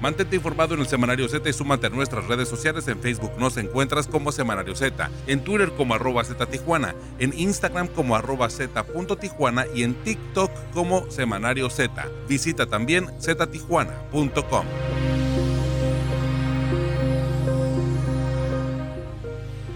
Mantente informado en el Semanario Z y súmate a nuestras redes sociales. En Facebook nos encuentras como Semanario Z, en Twitter como arroba Z Tijuana, en Instagram como arroba Z.tijuana y en TikTok como Semanario Z. Visita también ztijuana.com.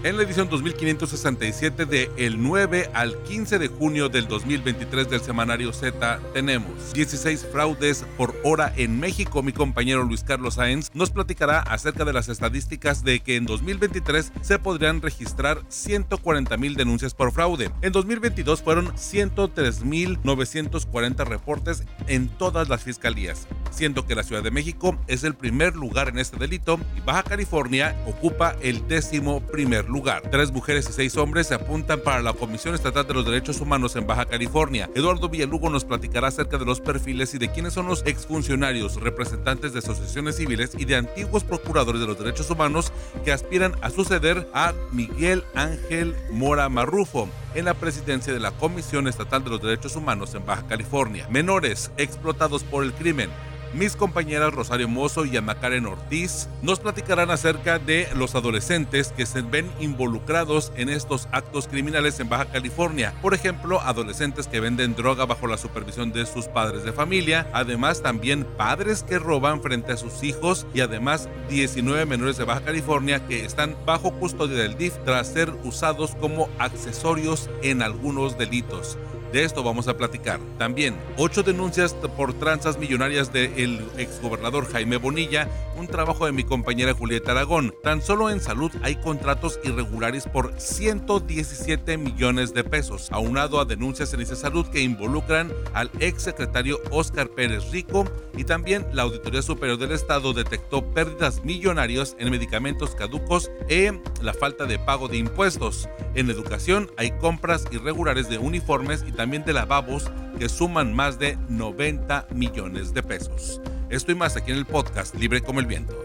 en la edición 2567 de el 9 al 15 de junio del 2023 del semanario Z tenemos 16 fraudes por hora en México. Mi compañero Luis Carlos Sáenz nos platicará acerca de las estadísticas de que en 2023 se podrían registrar 140 mil denuncias por fraude. En 2022 fueron 103 mil 940 reportes en todas las fiscalías, siendo que la Ciudad de México es el primer lugar en este delito y Baja California ocupa el décimo primer lugar lugar. Tres mujeres y seis hombres se apuntan para la Comisión Estatal de los Derechos Humanos en Baja California. Eduardo Villalugo nos platicará acerca de los perfiles y de quiénes son los exfuncionarios, representantes de asociaciones civiles y de antiguos procuradores de los derechos humanos que aspiran a suceder a Miguel Ángel Mora Marrufo en la presidencia de la Comisión Estatal de los Derechos Humanos en Baja California. Menores explotados por el crimen mis compañeras Rosario Mozo y Ana Karen Ortiz nos platicarán acerca de los adolescentes que se ven involucrados en estos actos criminales en Baja California. Por ejemplo, adolescentes que venden droga bajo la supervisión de sus padres de familia, además también padres que roban frente a sus hijos y además 19 menores de Baja California que están bajo custodia del DIF tras ser usados como accesorios en algunos delitos. De esto vamos a platicar. También, ocho denuncias por tranzas millonarias del exgobernador Jaime Bonilla, un trabajo de mi compañera Julieta Aragón. Tan solo en salud hay contratos irregulares por 117 millones de pesos, aunado a denuncias en esa salud que involucran al exsecretario Óscar Pérez Rico y también la Auditoría Superior del Estado detectó pérdidas millonarias en medicamentos caducos e la falta de pago de impuestos. En educación hay compras irregulares de uniformes y también de lavabos que suman más de 90 millones de pesos. Esto y más aquí en el podcast Libre como el Viento.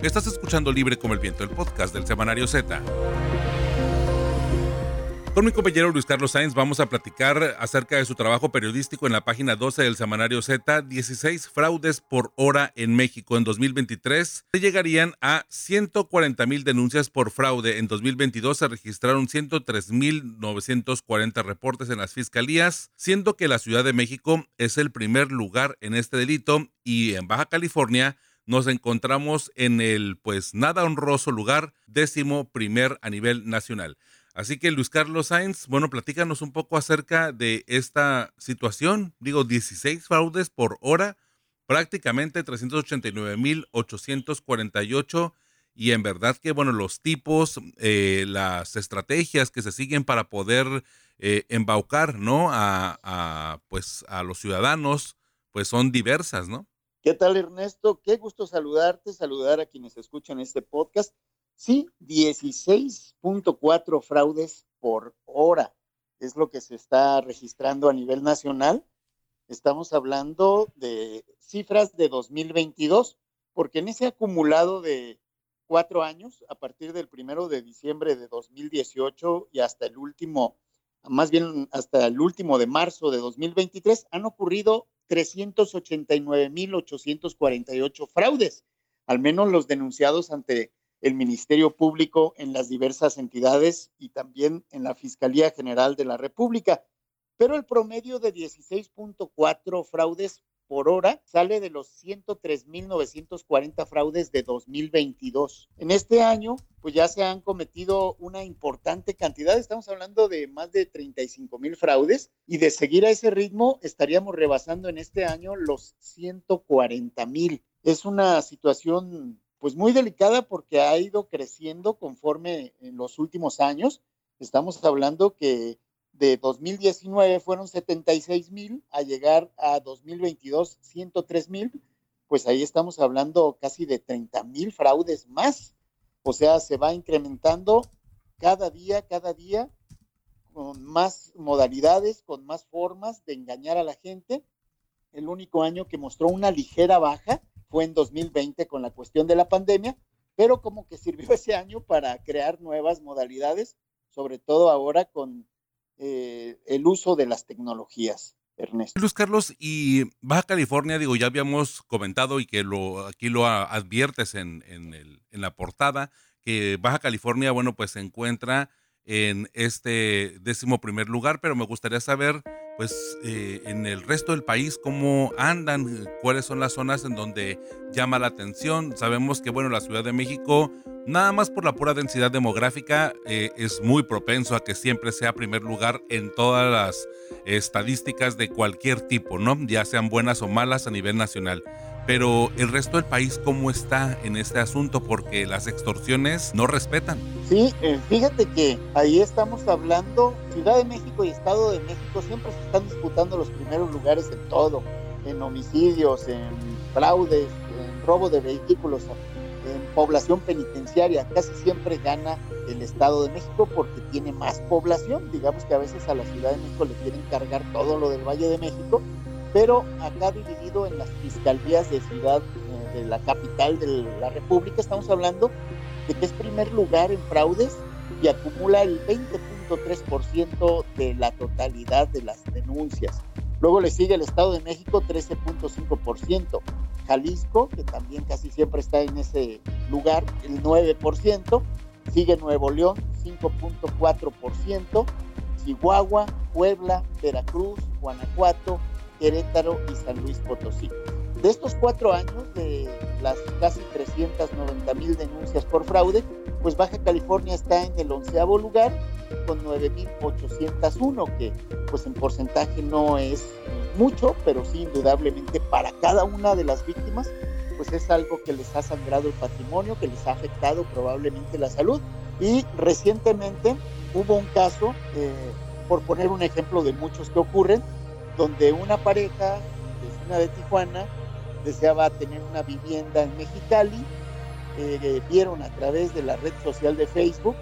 Estás escuchando Libre como el Viento, el podcast del Semanario Z. Con mi compañero Luis Carlos Sainz vamos a platicar acerca de su trabajo periodístico en la página 12 del semanario Z, 16 fraudes por hora en México en 2023. Se llegarían a 140 mil denuncias por fraude. En 2022 se registraron 103 mil 940 reportes en las fiscalías, siendo que la Ciudad de México es el primer lugar en este delito y en Baja California nos encontramos en el pues nada honroso lugar décimo primer a nivel nacional. Así que Luis Carlos Sainz, bueno, platícanos un poco acerca de esta situación. Digo, 16 fraudes por hora, prácticamente 389.848 y en verdad que, bueno, los tipos, eh, las estrategias que se siguen para poder eh, embaucar, ¿no? A, a, pues, a los ciudadanos, pues son diversas, ¿no? ¿Qué tal, Ernesto? Qué gusto saludarte, saludar a quienes escuchan este podcast. Sí, 16.4 fraudes por hora es lo que se está registrando a nivel nacional. Estamos hablando de cifras de 2022, porque en ese acumulado de cuatro años, a partir del primero de diciembre de 2018 y hasta el último, más bien hasta el último de marzo de 2023, han ocurrido 389.848 fraudes, al menos los denunciados ante el Ministerio Público en las diversas entidades y también en la Fiscalía General de la República. Pero el promedio de 16.4 fraudes por hora sale de los 103.940 fraudes de 2022. En este año, pues ya se han cometido una importante cantidad, estamos hablando de más de 35 mil fraudes, y de seguir a ese ritmo estaríamos rebasando en este año los 140 mil. Es una situación pues muy delicada porque ha ido creciendo conforme en los últimos años. Estamos hablando que de 2019 fueron 76 mil, a llegar a 2022 103 mil, pues ahí estamos hablando casi de 30 mil fraudes más. O sea, se va incrementando cada día, cada día, con más modalidades, con más formas de engañar a la gente. El único año que mostró una ligera baja fue en 2020 con la cuestión de la pandemia, pero como que sirvió ese año para crear nuevas modalidades, sobre todo ahora con eh, el uso de las tecnologías. Ernesto. Luis Carlos, y Baja California, digo, ya habíamos comentado y que lo, aquí lo adviertes en, en, la portada, que Baja California, bueno, pues se encuentra en este décimo primer lugar, pero me gustaría saber, pues, eh, en el resto del país, cómo andan, cuáles son las zonas en donde llama la atención. Sabemos que, bueno, la Ciudad de México, nada más por la pura densidad demográfica, eh, es muy propenso a que siempre sea primer lugar en todas las estadísticas de cualquier tipo, ¿no? Ya sean buenas o malas a nivel nacional pero el resto del país cómo está en este asunto porque las extorsiones no respetan. Sí, eh, fíjate que ahí estamos hablando, Ciudad de México y Estado de México siempre se están disputando los primeros lugares en todo, en homicidios, en fraudes, en robo de vehículos, en población penitenciaria, casi siempre gana el Estado de México porque tiene más población, digamos que a veces a la Ciudad de México le quieren cargar todo lo del Valle de México pero acá dividido en las fiscalías de ciudad, eh, de la capital de la República, estamos hablando de que es primer lugar en fraudes y acumula el 20.3% de la totalidad de las denuncias. Luego le sigue el Estado de México, 13.5%. Jalisco, que también casi siempre está en ese lugar, el 9%. Sigue Nuevo León, 5.4%. Chihuahua, Puebla, Veracruz, Guanajuato, Querétaro y San Luis Potosí. De estos cuatro años, de las casi 390 mil denuncias por fraude, pues Baja California está en el onceavo lugar con 9.801, que pues en porcentaje no es mucho, pero sí indudablemente para cada una de las víctimas, pues es algo que les ha sangrado el patrimonio, que les ha afectado probablemente la salud. Y recientemente hubo un caso, eh, por poner un ejemplo de muchos que ocurren, donde una pareja vecina de Tijuana deseaba tener una vivienda en Mexicali, eh, vieron a través de la red social de Facebook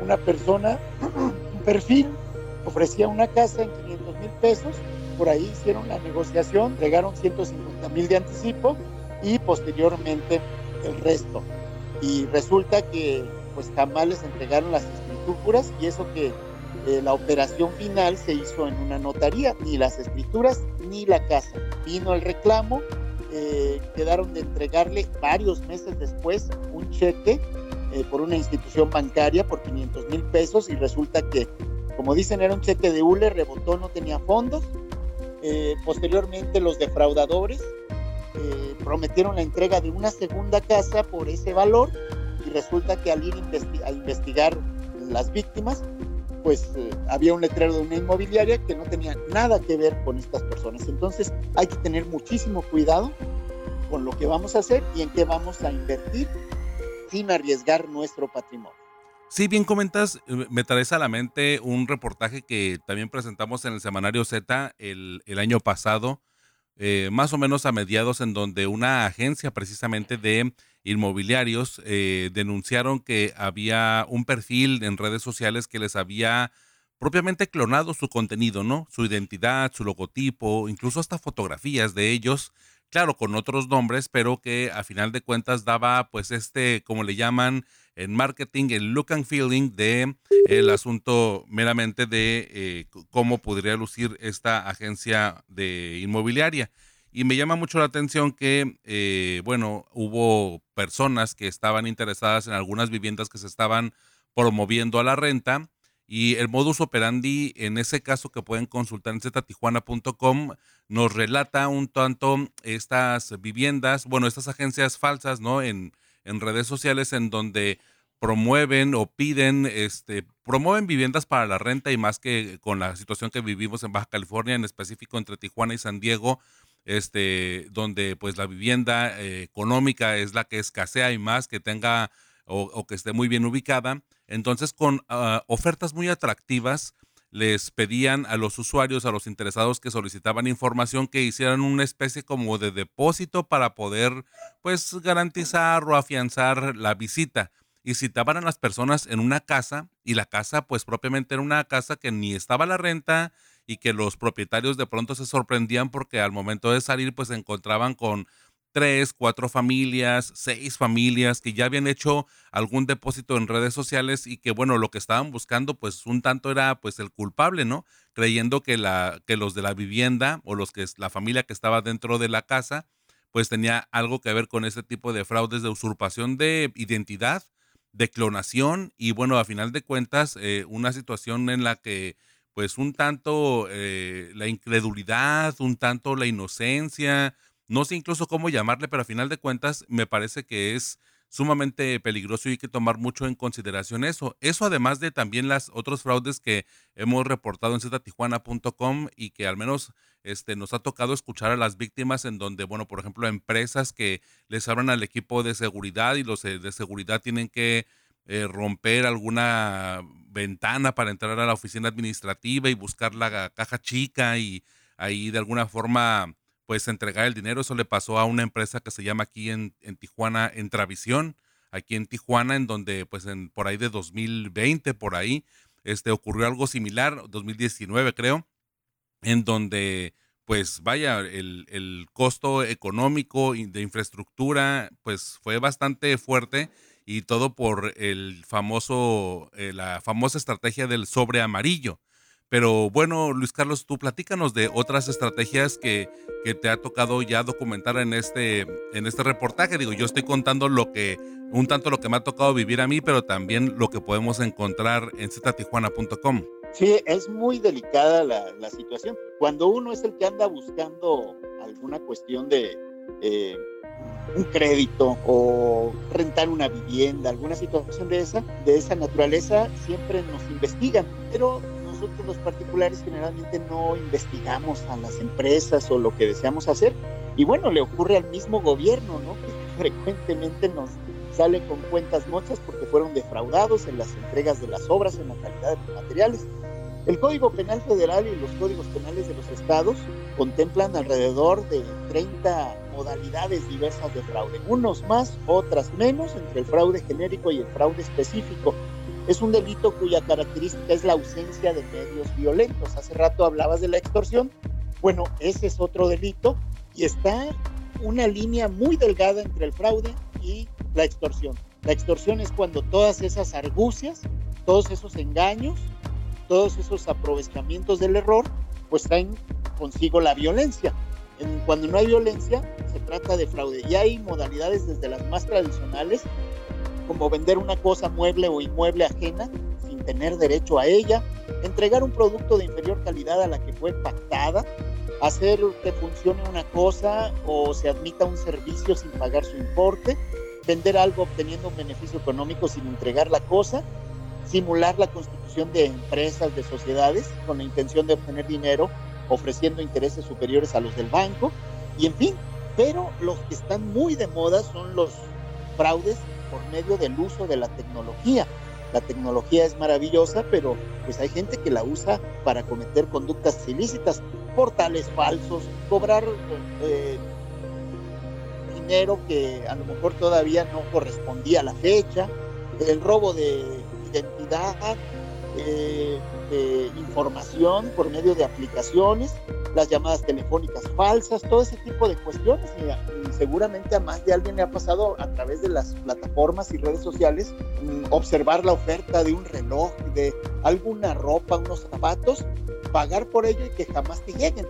una persona, un perfil, ofrecía una casa en 500 mil pesos, por ahí hicieron la negociación, entregaron 150 mil de anticipo y posteriormente el resto. Y resulta que pues jamás les entregaron las escrituras y eso que eh, la operación final se hizo en una notaría, ni las escrituras ni la casa. Vino el reclamo, eh, quedaron de entregarle varios meses después un cheque eh, por una institución bancaria por 500 mil pesos y resulta que, como dicen, era un cheque de hule, rebotó, no tenía fondos. posteriormente los defraudadores prometieron la entrega de una segunda casa por ese valor y resulta que al ir a investigar las víctimas pues eh, había un letrero de una inmobiliaria que no tenía nada que ver con estas personas. Entonces hay que tener muchísimo cuidado con lo que vamos a hacer y en qué vamos a invertir sin arriesgar nuestro patrimonio. Sí, bien comentas, eh, me traes a la mente un reportaje que también presentamos en el Semanario Z el, el año pasado, eh, más o menos a mediados, en donde una agencia precisamente de inmobiliarios eh, denunciaron que había un perfil en redes sociales que les había propiamente clonado su contenido, ¿no? Su identidad, su logotipo, incluso hasta fotografías de ellos, claro, con otros nombres, pero que a final de cuentas daba pues este, como le llaman en marketing, el look and feeling de el asunto meramente de eh, cómo podría lucir esta agencia de inmobiliaria. Y me llama mucho la atención que, eh, bueno, hubo personas que estaban interesadas en algunas viviendas que se estaban promoviendo a la renta y el modus operandi, en ese caso que pueden consultar en ztijuana.com, nos relata un tanto estas viviendas, bueno, estas agencias falsas, ¿no? En, en redes sociales en donde promueven o piden, este, promueven viviendas para la renta y más que con la situación que vivimos en Baja California, en específico entre Tijuana y San Diego, este, donde pues la vivienda eh, económica es la que escasea y más que tenga o, que esté muy bien ubicada. Entonces, con ah, ofertas muy atractivas, les pedían a los usuarios, a los interesados que solicitaban información, que hicieran una especie como de depósito para poder, pues, garantizar o afianzar la visita. y citaban a las personas en una casa y la casa pues propiamente era una casa que ni estaba a la renta y que los propietarios de pronto se sorprendían porque al momento de salir pues se encontraban con tres, cuatro familias, seis familias que ya habían hecho algún depósito en redes sociales y que bueno, lo que estaban buscando pues un tanto era pues el culpable, ¿no? Creyendo que la que los de la vivienda o los que la familia que estaba dentro de la casa pues tenía algo que ver con ese tipo de fraudes de usurpación de identidad, de clonación y bueno, a final de cuentas eh, una situación en la que pues un tanto eh, la incredulidad, un tanto la inocencia, no sé incluso cómo llamarle, pero a final de cuentas me parece que es sumamente peligroso y hay que tomar mucho en consideración eso. Eso además de también las otros fraudes que hemos reportado en ztijuana.com y que al menos este, nos ha tocado escuchar a las víctimas en donde, bueno, por ejemplo, empresas que les abran al equipo de seguridad y los de seguridad tienen que eh, romper alguna ventana para entrar a la oficina administrativa y buscar la caja chica y ahí de alguna forma pues entregar el dinero. Eso le pasó a una empresa que se llama aquí en, en Tijuana, Entravisión, aquí en Tijuana, en donde pues en, por ahí de 2020, por ahí, este, ocurrió algo similar, 2019 creo, en donde pues vaya, el, el costo económico de infraestructura pues fue bastante fuerte y todo por el famoso, eh, la famosa estrategia del sobre amarillo. Pero bueno, Luis Carlos, tú platícanos de otras estrategias que, que, te ha tocado ya documentar en este, en este reportaje. Digo, yo estoy contando lo que, un tanto lo que me ha tocado vivir a mí, pero también lo que podemos encontrar en ztijuana.com. Sí, es muy delicada la, la, situación. Cuando uno es el que anda buscando alguna cuestión de eh, un crédito o rentar una vivienda, alguna situación de esa, de esa naturaleza, siempre nos investigan, pero nosotros los particulares generalmente no investigamos a las empresas o lo que deseamos hacer. Y bueno, le ocurre al mismo gobierno, ¿no? Que frecuentemente nos sale con cuentas mochas porque fueron defraudados en las entregas de las obras, en la calidad de los materiales. El Código Penal Federal y los códigos penales de los estados contemplan alrededor de 30 modalidades diversas de fraude, unos más, otras menos, entre el fraude genérico y el fraude específico. Es un delito cuya característica es la ausencia de medios violentos. Hace rato hablabas de la extorsión. Bueno, ese es otro delito y está una línea muy delgada entre el fraude y la extorsión. La extorsión es cuando todas esas argucias, todos esos engaños, todos esos aprovechamientos del error, pues traen consigo la violencia. En, cuando no hay violencia, se trata de fraude. Y hay modalidades desde las más tradicionales como vender una cosa mueble o inmueble ajena sin tener derecho a ella, entregar un producto de inferior calidad a la que fue pactada, hacer que funcione una cosa o se admita un servicio sin pagar su importe, vender algo obteniendo un beneficio económico sin entregar la cosa, simular la constitución de empresas, de sociedades con la intención de obtener dinero ofreciendo intereses superiores a los del banco y en fin, pero los que están muy de moda son los fraudes por medio del uso de la tecnología. La tecnología es maravillosa, pero pues hay gente que la usa para cometer conductas ilícitas, portales falsos, cobrar eh, dinero que a lo mejor todavía no correspondía a la fecha, el robo de identidad, eh, de información por medio de aplicaciones, las llamadas telefónicas falsas, todo ese tipo de cuestiones. Seguramente a más de alguien le ha pasado a través de las plataformas y redes sociales mm, observar la oferta de un reloj, de alguna ropa, unos zapatos, pagar por ello y que jamás te lleguen.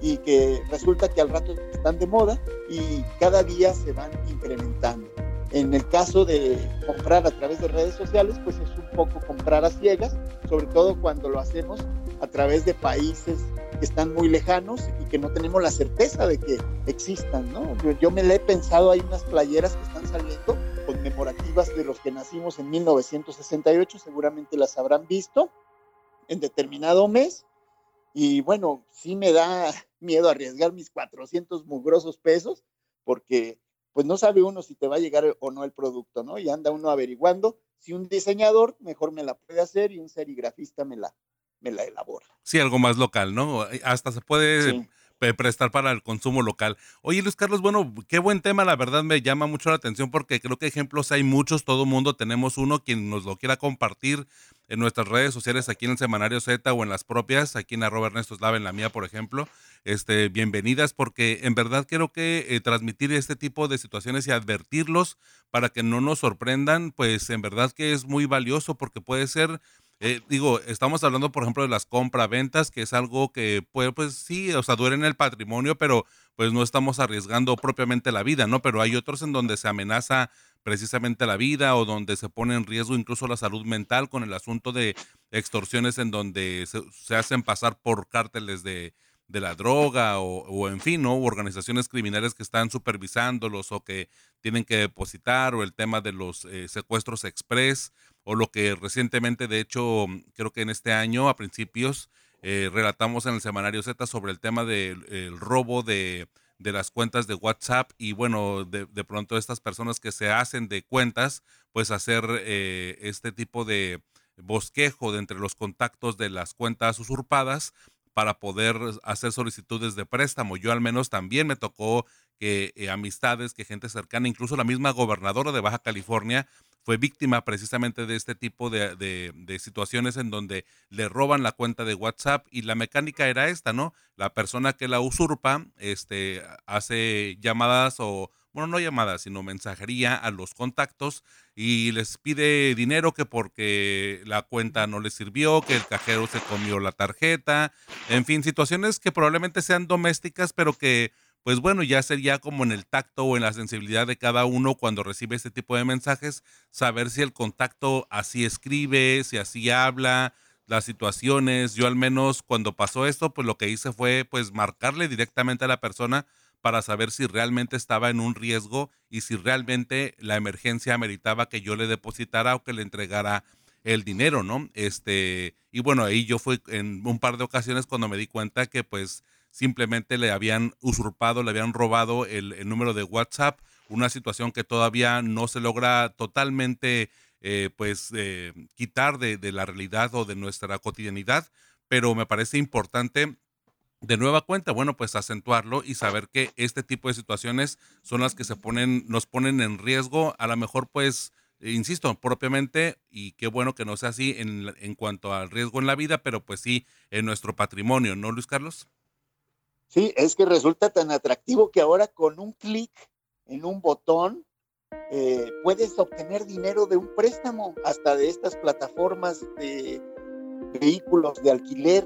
Y que resulta que al rato están de moda y cada día se van incrementando. En el caso de comprar a través de redes sociales, pues es un poco comprar a ciegas, sobre todo cuando lo hacemos a través de países que están muy lejanos y que no tenemos la certeza de que existan, ¿no? Yo, me le he pensado, hay unas playeras que están saliendo conmemorativas de los que nacimos en 1968, seguramente las habrán visto en determinado mes. Y bueno, sí me da miedo arriesgar mis 400 mugrosos pesos porque pues no sabe uno si te va a llegar o no el producto, ¿no? Y anda uno averiguando si un diseñador mejor me la puede hacer y un serigrafista me la, me la elabora. Sí, algo más local, ¿no? Hasta se puede prestar para el consumo local. Oye, Luis Carlos, bueno, qué buen tema, la verdad me llama mucho la atención porque creo que ejemplos hay muchos, todo mundo tenemos uno, quien nos lo quiera compartir en nuestras redes sociales, aquí en el Semanario Z o en las propias, aquí en arroba Ernesto Slava, en la mía, por ejemplo, este, bienvenidas porque en verdad creo que eh, transmitir este tipo de situaciones y advertirlos para que no nos sorprendan, pues en verdad que es muy valioso porque puede ser eh, digo, estamos hablando, por ejemplo, de las compra-ventas, que es algo que puede, pues sí, o sea, duele en el patrimonio, pero pues no estamos arriesgando propiamente la vida, ¿no? Pero hay otros en donde se amenaza precisamente la vida o donde se pone en riesgo incluso la salud mental con el asunto de extorsiones en donde se, hacen pasar por cárteles de, la droga o, en fin, ¿no? organizaciones criminales que están supervisándolos o que tienen que depositar o el tema de los eh, secuestros express o lo que recientemente, de hecho, creo que en este año, a principios, eh, relatamos en el semanario Z sobre el tema del robo de, las cuentas de WhatsApp y bueno, de, pronto estas personas que se hacen de cuentas, pues hacer eh, este tipo de bosquejo de entre los contactos de las cuentas usurpadas para poder hacer solicitudes de préstamo. Yo al menos también me tocó que eh, amistades, que gente cercana, incluso la misma gobernadora de Baja California fue víctima precisamente de este tipo de, de, situaciones en donde le roban la cuenta de WhatsApp y la mecánica era esta, ¿no? La persona que la usurpa este, hace llamadas o, bueno, no llamadas, sino mensajería a los contactos y les pide dinero que porque la cuenta no les sirvió, que el cajero se comió la tarjeta, en fin, situaciones que probablemente sean domésticas, pero que pues bueno, ya sería como en el tacto o en la sensibilidad de cada uno cuando recibe este tipo de mensajes, saber si el contacto así escribe, si así habla, las situaciones. Yo al menos cuando pasó esto, pues lo que hice fue pues marcarle directamente a la persona para saber si realmente estaba en un riesgo y si realmente la emergencia ameritaba que yo le depositara o que le entregara el dinero, ¿no? Este, y bueno, ahí yo fui en un par de ocasiones cuando me di cuenta que pues simplemente le habían usurpado, le habían robado el, número de WhatsApp, una situación que todavía no se logra totalmente eh, pues eh, quitar de, la realidad o de nuestra cotidianidad, pero me parece importante de nueva cuenta, bueno, pues acentuarlo y saber que este tipo de situaciones son las que se ponen, nos ponen en riesgo, a lo mejor pues, insisto, propiamente, y qué bueno que no sea así en, en cuanto al riesgo en la vida, pero pues sí en nuestro patrimonio, ¿no, Luis Carlos? Sí, es que resulta tan atractivo que ahora con un clic en un botón eh, puedes obtener dinero de un préstamo, hasta de estas plataformas de vehículos de alquiler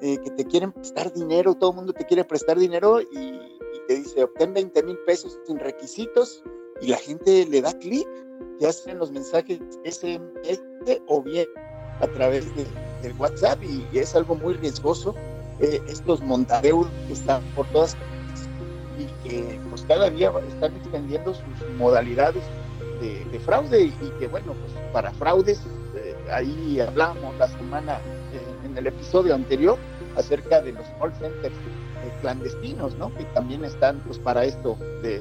eh, que te quieren prestar dinero, todo el mundo te quiere prestar dinero y, te dice obtén 20 mil pesos sin requisitos y la gente le da clic, ya hacen los mensajes SMS o bien a través de, del WhatsApp y es algo muy riesgoso eh, estos montadeudos que están por todas partes y que pues cada día están extendiendo sus modalidades de, fraude y, que bueno, pues para fraudes, eh, ahí hablamos la semana eh, en el episodio anterior acerca de los call centers clandestinos, ¿no? Que también están pues para esto de,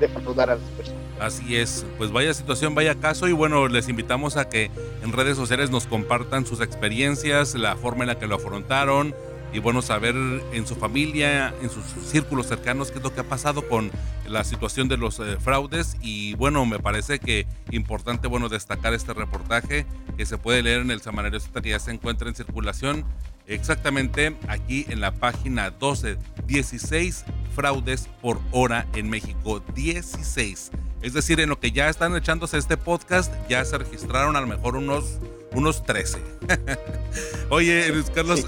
de a las personas. Así es, pues vaya situación, vaya caso y bueno, les invitamos a que en redes sociales nos compartan sus experiencias, la forma en la que lo afrontaron, y bueno, saber en su familia, en sus círculos cercanos qué es lo que ha pasado con la situación de los eh, fraudes. Y bueno, me parece que importante bueno destacar este reportaje que se puede leer en el Semanario Z que ya se encuentra en circulación exactamente aquí en la página 12, 16 fraudes por hora en México, 16. Es decir, en lo que ya están echándose este podcast, ya se registraron a lo mejor unos unos 13. Oye, Luis Carlos,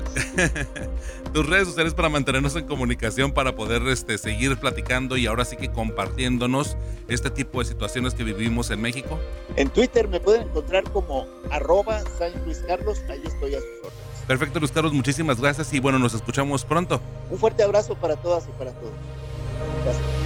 tus redes sociales para mantenernos en comunicación, para poder este, seguir platicando y ahora sí que compartiéndonos este tipo de situaciones que vivimos en México. En Twitter me pueden encontrar como arroba San Luis Carlos, ahí estoy a sus órdenes. Perfecto, Luis Carlos, muchísimas gracias y bueno, nos escuchamos pronto. Un fuerte abrazo para todas y para todos. Gracias.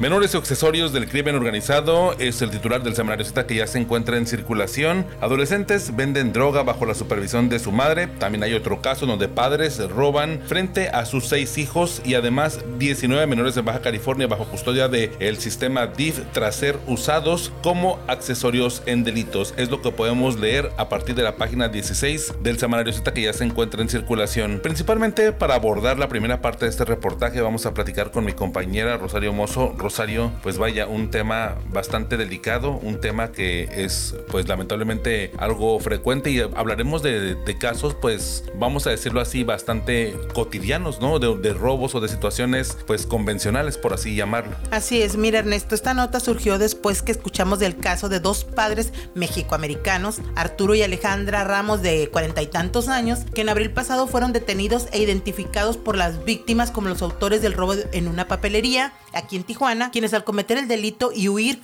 Menores y accesorios del crimen organizado es el titular del semanario Z que ya se encuentra en circulación. Adolescentes venden droga bajo la supervisión de su madre. También hay otro caso donde padres roban frente a sus seis hijos y además 19 menores de Baja California bajo custodia del sistema DIF tras ser usados como accesorios en delitos. Es lo que podemos leer a partir de la página 16 del semanario Z que ya se encuentra en circulación. Principalmente para abordar la primera parte de este reportaje vamos a platicar con mi compañera Rosario Mozo. Rosario, pues vaya, un tema bastante delicado, un tema que es pues lamentablemente algo frecuente y hablaremos de, casos pues vamos a decirlo así bastante cotidianos, ¿no? De, de robos o de situaciones pues convencionales por así llamarlo. Así es, mira Ernesto, esta nota surgió después que escuchamos del caso de dos padres mexicoamericanos, Arturo y Alejandra Ramos de cuarenta y tantos años, que en abril pasado fueron detenidos e identificados por las víctimas como los autores del robo en una papelería aquí en Tijuana, quienes al cometer el delito y huir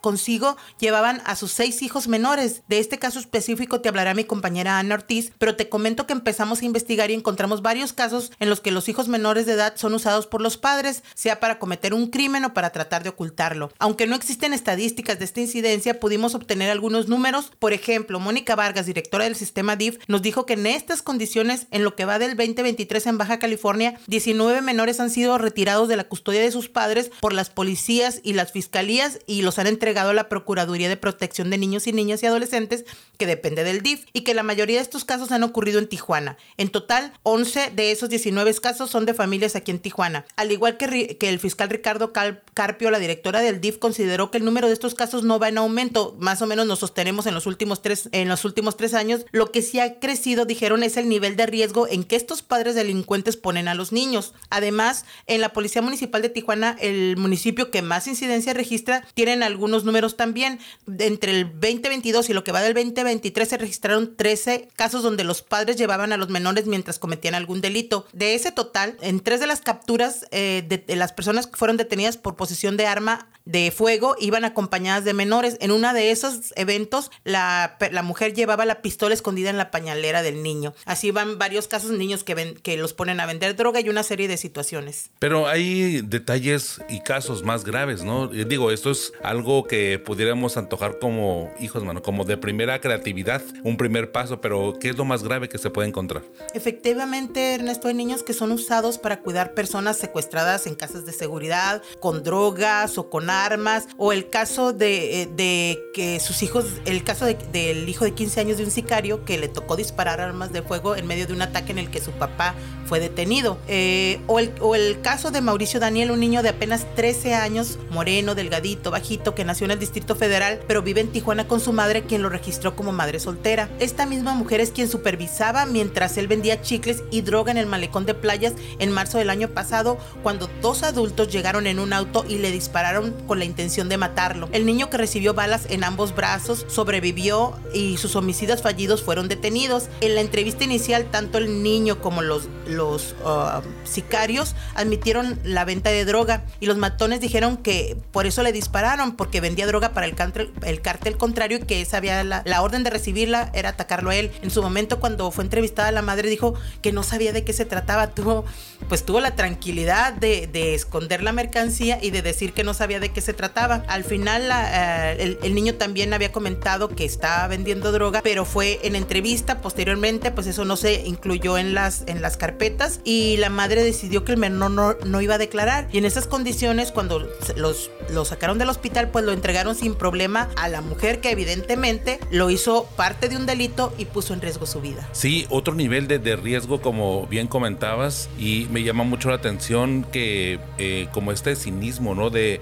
consigo llevaban a sus seis hijos menores. De este caso específico te hablará mi compañera Ana Ortiz, pero te comento que empezamos a investigar y encontramos varios casos en los que los hijos menores de edad son usados por los padres, sea para cometer un crimen o para tratar de ocultarlo. Aunque no existen estadísticas de esta incidencia, pudimos obtener algunos números. Por ejemplo, Mónica Vargas, directora del sistema DIF, nos dijo que en estas condiciones, en lo que va del 2023 en Baja California, 19 menores han sido retirados de la custodia de sus padres por las policías y las fiscalías y los han entregado a la Procuraduría de Protección de Niños y Niñas y Adolescentes, que depende del DIF, y que la mayoría de estos casos han ocurrido en Tijuana. En total, 11 de esos 19 casos son de familias aquí en Tijuana. Al igual que, el fiscal Ricardo Carpio, la directora del DIF, consideró que el número de estos casos no va en aumento, más o menos nos sostenemos en los últimos tres, en los últimos tres años. Lo que sí ha crecido, dijeron, es el nivel de riesgo en que estos padres delincuentes ponen a los niños. Además, en la Policía Municipal de Tijuana, el municipio que más incidencia registra, tienen algunos números también. Entre el 2022 y lo que va del 2023 se registraron 13 casos donde los padres llevaban a los menores mientras cometían algún delito. De ese total, en tres de las capturas eh, de, las personas que fueron detenidas por posesión de arma de fuego iban acompañadas de menores. En uno de esos eventos, la, la, mujer llevaba la pistola escondida en la pañalera del niño. Así van varios casos, niños que, ven, que los ponen a vender droga y una serie de situaciones. Pero hay detalles y casos más graves, ¿no? Digo, esto es algo que pudiéramos antojar como hijos, mano, como de primera creatividad, un primer paso, pero ¿qué es lo más grave que se puede encontrar? Efectivamente, Ernesto, hay niños que son usados para cuidar personas secuestradas en casas de seguridad, con drogas o con armas, o el caso de, eh, que sus hijos, el caso del hijo de 15 años de un sicario que le tocó disparar armas de fuego en medio de un ataque en el que su papá fue detenido. Eh, o, el, o el caso de Mauricio Daniel, un niño de apenas 13 años, moreno, delgadito, bajito, que nació en el Distrito Federal, pero vive en Tijuana con su madre, quien lo registró como madre soltera. Esta misma mujer es quien supervisaba mientras él vendía chicles y droga en el malecón de playas en marzo del año pasado, cuando dos adultos llegaron en un auto y le dispararon con la intención de matarlo. El niño que recibió balas en ambos brazos sobrevivió y sus homicidios fallidos fueron detenidos. En la entrevista inicial, tanto el niño como los, los uh, sicarios admitieron la venta de droga y los matones dijeron que por eso le dispararon, porque vendía droga para el cártel, el cártel contrario y que esa había la, la orden de recibirla era atacarlo a él. En su momento, cuando fue entrevistada, la madre dijo que no sabía de qué se trataba. Tuvo, pues tuvo la tranquilidad de, de esconder la mercancía y de decir que no sabía de qué se trataba. Al final eh, el, niño también había comentado que estaba vendiendo droga, pero fue en entrevista, posteriormente pues eso no se incluyó en las, en las carpetas y la madre decidió que el menor no, no iba a declarar. Y en esas condiciones cuando los, lo sacaron del hospital pues lo entregaron sin problema a la mujer que evidentemente lo hizo parte de un delito y puso en riesgo su vida. Sí, otro nivel de, de riesgo como bien comentabas y me llama mucho la atención que eh, como este cinismo, ¿no? De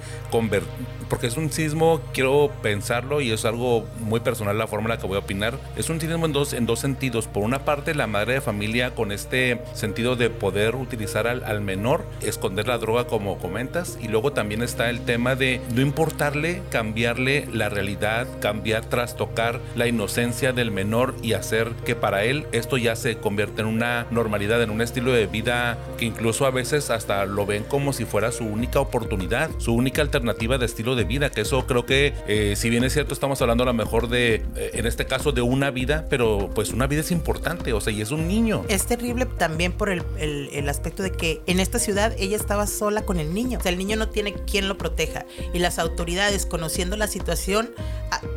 porque es un sismo, quiero pensarlo y es algo muy personal la forma en la que voy a opinar. Es un sismo en dos, en dos sentidos. Por una parte, la madre de familia con este sentido de poder utilizar al, al menor, esconder la droga como comentas. Y luego también está el tema de no importarle cambiarle la realidad, cambiar, trastocar la inocencia del menor y hacer que para él esto ya se convierta en una normalidad, en un estilo de vida que incluso a veces hasta lo ven como si fuera su única oportunidad, su única alternativa alternativa de estilo de vida, que eso creo que eh, si bien es cierto estamos hablando a lo mejor de, eh, en este caso de una vida, pero pues una vida es importante, o sea, y es un niño. Es terrible también por el, el, aspecto de que en esta ciudad ella estaba sola con el niño, o sea, el niño no, tiene quien lo proteja. Y las autoridades, conociendo la situación,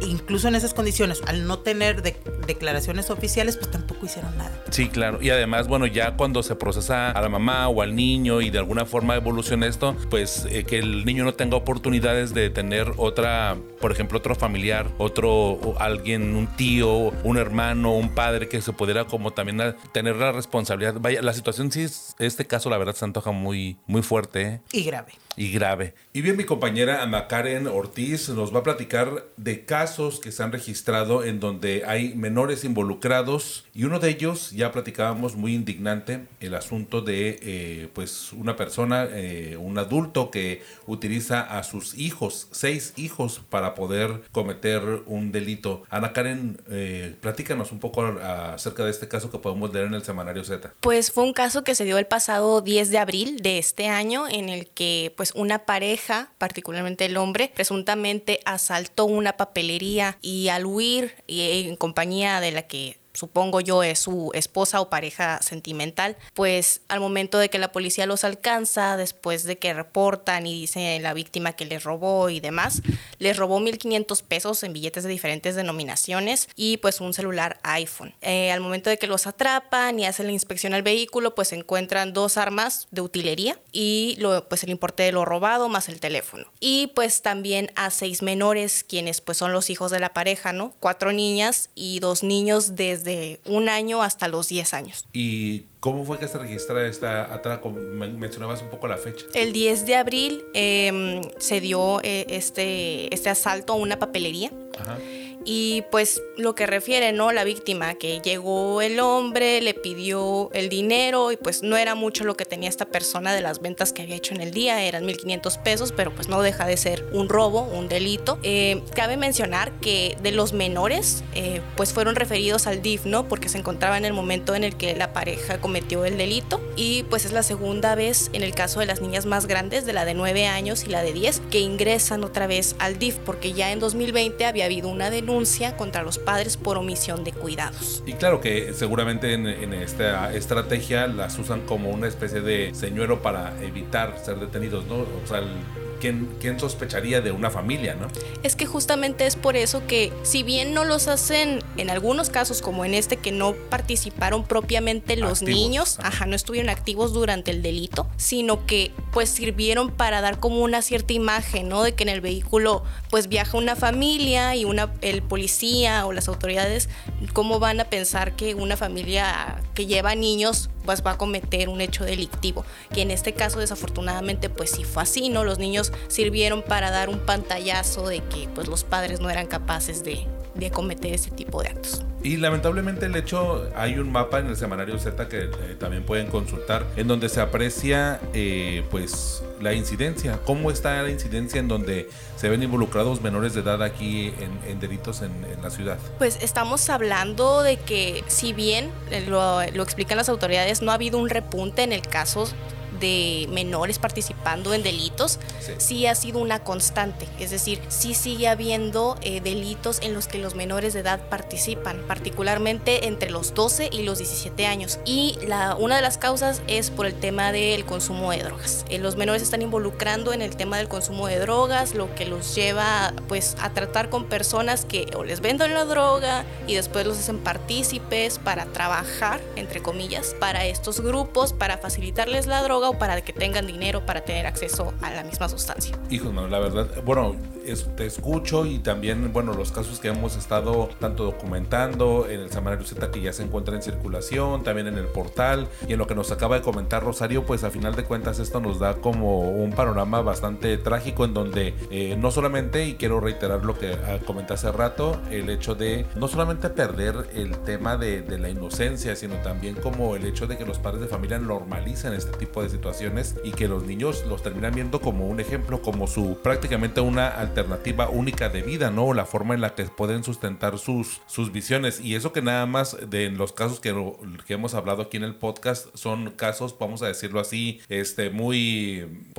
incluso en esas condiciones, al no tener declaraciones oficiales, pues tampoco hicieron nada. Sí, claro. Y además, bueno, ya cuando se procesa a la mamá o al niño y de alguna forma evoluciona esto, pues eh, que el niño no tenga oportunidades de tener otra, por ejemplo, otro familiar, otro alguien, un tío, un hermano, un padre que se pudiera como también tener la responsabilidad. Vaya, la situación sí es, este caso la verdad se antoja muy, muy fuerte. ¿eh? Y grave y grave. Y bien, mi compañera Ana Karen Ortiz nos va a platicar de casos que se han registrado en donde hay menores involucrados y uno de ellos, ya platicábamos muy indignante, el asunto de eh, pues una persona, eh, un adulto que utiliza a sus hijos, seis hijos, para poder cometer un delito. Ana Karen, eh, platícanos un poco acerca de este caso que podemos leer en el semanario Z. Pues fue un caso que se dio el pasado 10 de abril de este año en el que pues una pareja, particularmente el hombre, presuntamente asaltó una papelería y al huir y en compañía de la que supongo yo es su esposa o pareja sentimental, pues al momento de que la policía los alcanza, después de que reportan y dice la víctima que les robó y demás, les robó 1.500 pesos en billetes de diferentes denominaciones y pues un celular iPhone. Eh, al momento de que los atrapan y hacen la inspección al vehículo, pues encuentran dos armas de utilería y lo, pues el importe de lo robado más el teléfono. Y pues también a seis menores, quienes pues son los hijos de la pareja, ¿no? Cuatro niñas y dos niños desde de un año hasta los 10 años. ¿Y cómo fue que se registra esta atraco? Mencionabas un poco la fecha. El 10 de abril em, se dio eh, este, este asalto a una papelería. Ajá y pues lo que refiere, ¿no? La víctima, que llegó el hombre, le pidió el dinero y pues no era mucho lo que tenía esta persona de las ventas que había hecho en el día, eran 1.500 pesos, pero pues no deja de ser un robo, un delito. Eh, cabe mencionar que de los menores, eh, pues fueron referidos al DIF, ¿no? Porque se encontraba en el momento en el que la pareja cometió el delito y pues es la segunda vez en el caso de las niñas más grandes, de la de 9 años y la de 10, que ingresan otra vez al DIF, porque ya en 2020 había habido una denuncia contra los padres por omisión de cuidados. Y claro que seguramente en, esta estrategia las usan como una especie de señuelo para evitar ser detenidos, ¿no? O sea, ¿quién, sospecharía de una familia, no? Es que justamente es por eso que, si bien no los hacen en algunos casos, como en este, que no participaron propiamente los niños, ajá. no estuvieron activos durante el delito, sino que pues sirvieron para dar como una cierta imagen, ¿no? De que en el vehículo pues viaja una familia y una, el policía o las autoridades, ¿cómo van a pensar que una familia que lleva niños pues va a cometer un hecho delictivo, que en este caso desafortunadamente pues sí fue así, ¿no? Los niños sirvieron para dar un pantallazo de que pues los padres no eran capaces de, de cometer ese tipo de actos. Y lamentablemente el hecho, hay un mapa en el semanario Z que eh, también pueden consultar, en donde se aprecia eh, pues la incidencia, cómo está la incidencia en donde se ven involucrados menores de edad aquí en, delitos en, la ciudad. Pues estamos hablando de que si bien eh, lo, lo explican las autoridades, no ha habido un repunte en el caso de menores participando en delitos, sí. ha sido una constante. Es decir, sí sigue habiendo eh, delitos en los que los menores de edad participan, particularmente entre los 12 y los 17 años. Y la, una de las causas es por el tema del consumo de drogas. Eh, los menores están involucrando en el tema del consumo de drogas, lo que los lleva pues a tratar con personas que o les venden la droga y después los hacen partícipes para trabajar, entre comillas, para estos grupos, para facilitarles la droga para que tengan dinero para tener acceso a la misma sustancia. Hijos, la verdad, bueno, te escucho y también, bueno, los casos que hemos estado tanto documentando en el Samarario Z que ya se encuentra en circulación, también en el portal y en lo que nos acaba de comentar Rosario, pues a final de cuentas esto nos da como un panorama bastante trágico en donde eh, no solamente, y quiero reiterar lo que ah, comenté hace rato, el hecho de no solamente perder el tema de, de la inocencia, sino también como el hecho de que los padres de familia normalicen este tipo de situaciones y que los niños los terminan viendo como un ejemplo, como su prácticamente una alternativa única de vida, ¿no? La forma en la que pueden sustentar sus, sus visiones. Y eso que nada más de los casos que, que hemos hablado aquí en el podcast son casos, vamos a decirlo así, este, muy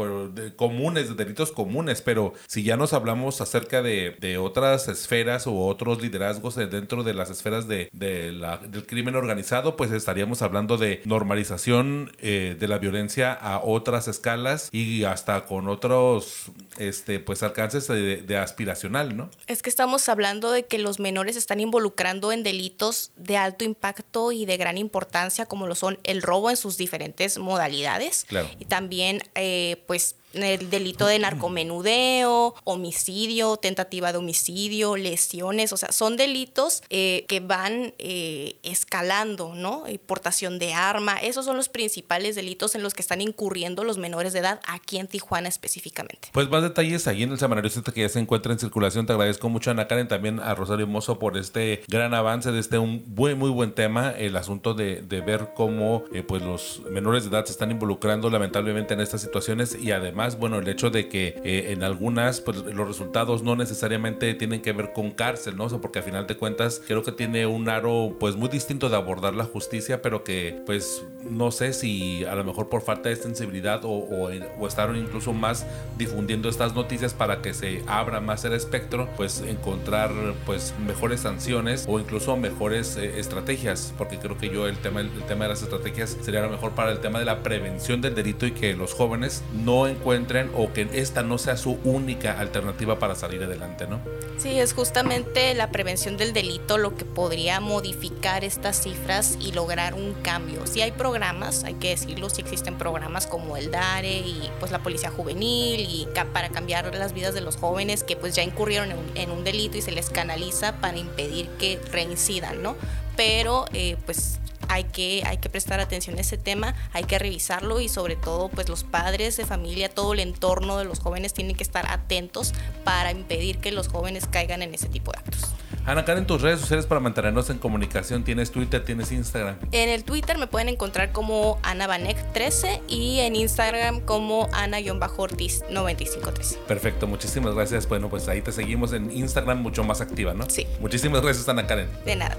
comunes, de delitos comunes, pero si ya nos hablamos acerca de, de otras esferas o otros liderazgos dentro de las esferas de, de la, del crimen organizado, pues estaríamos hablando de normalización eh, de la violencia a otras escalas y hasta con otros este, pues alcances de, de aspiracional, ¿no? Es que estamos hablando de que los menores están involucrando en delitos de alto impacto y de gran importancia, como lo son el robo en sus diferentes modalidades. Y también, eh, pues, el delito de narcomenudeo, homicidio, tentativa de homicidio, lesiones, o sea, son delitos eh, que van eh, escalando, ¿no? Portación de arma, esos son los principales delitos en los que están incurriendo los menores de edad aquí en Tijuana específicamente. Pues más detalles ahí en el semanario que ya se encuentra en circulación. Te agradezco mucho Ana Karen, también a Rosario Mozo por este gran avance de este un muy, muy buen tema, el asunto de, de ver cómo eh, pues los menores de edad se están involucrando lamentablemente en estas situaciones y además bueno, el hecho de que eh, en algunas, pues los resultados no necesariamente tienen que ver con cárcel, ¿no? O sea, porque al final de cuentas creo que tiene un aro, pues muy distinto de abordar la justicia, pero que, pues, no sé si a lo mejor por falta de sensibilidad o, o, estar incluso más difundiendo estas noticias para que se abra más el espectro, pues encontrar, pues, mejores sanciones o incluso mejores eh, estrategias, porque creo que yo el tema, el tema de las estrategias sería lo mejor para el tema de la prevención del delito y que los jóvenes no encuentren encuentren o que esta no sea su única alternativa para salir adelante, ¿no? Sí, es justamente la prevención del delito lo que podría modificar estas cifras y lograr un cambio. Si hay programas, hay que decirlo, si existen programas como el DARE y pues la Policía Juvenil y para cambiar las vidas de los jóvenes que pues ya incurrieron en un, delito y se les canaliza para impedir que reincidan, ¿no? Pero eh, pues hay que, hay que prestar atención a ese tema, hay que revisarlo y sobre todo pues los padres de familia, todo el entorno de los jóvenes tienen que estar atentos para impedir que los jóvenes caigan en ese tipo de actos. Ana Karen, tus redes sociales para mantenernos en comunicación, ¿tienes Twitter, tienes Instagram? En el Twitter me pueden encontrar como Ana 13 y en Instagram como Ana-Ortiz 9513. Perfecto, muchísimas gracias. Bueno, pues ahí te seguimos en Instagram mucho más activa, ¿no? Sí. Muchísimas gracias, Ana Karen. De nada.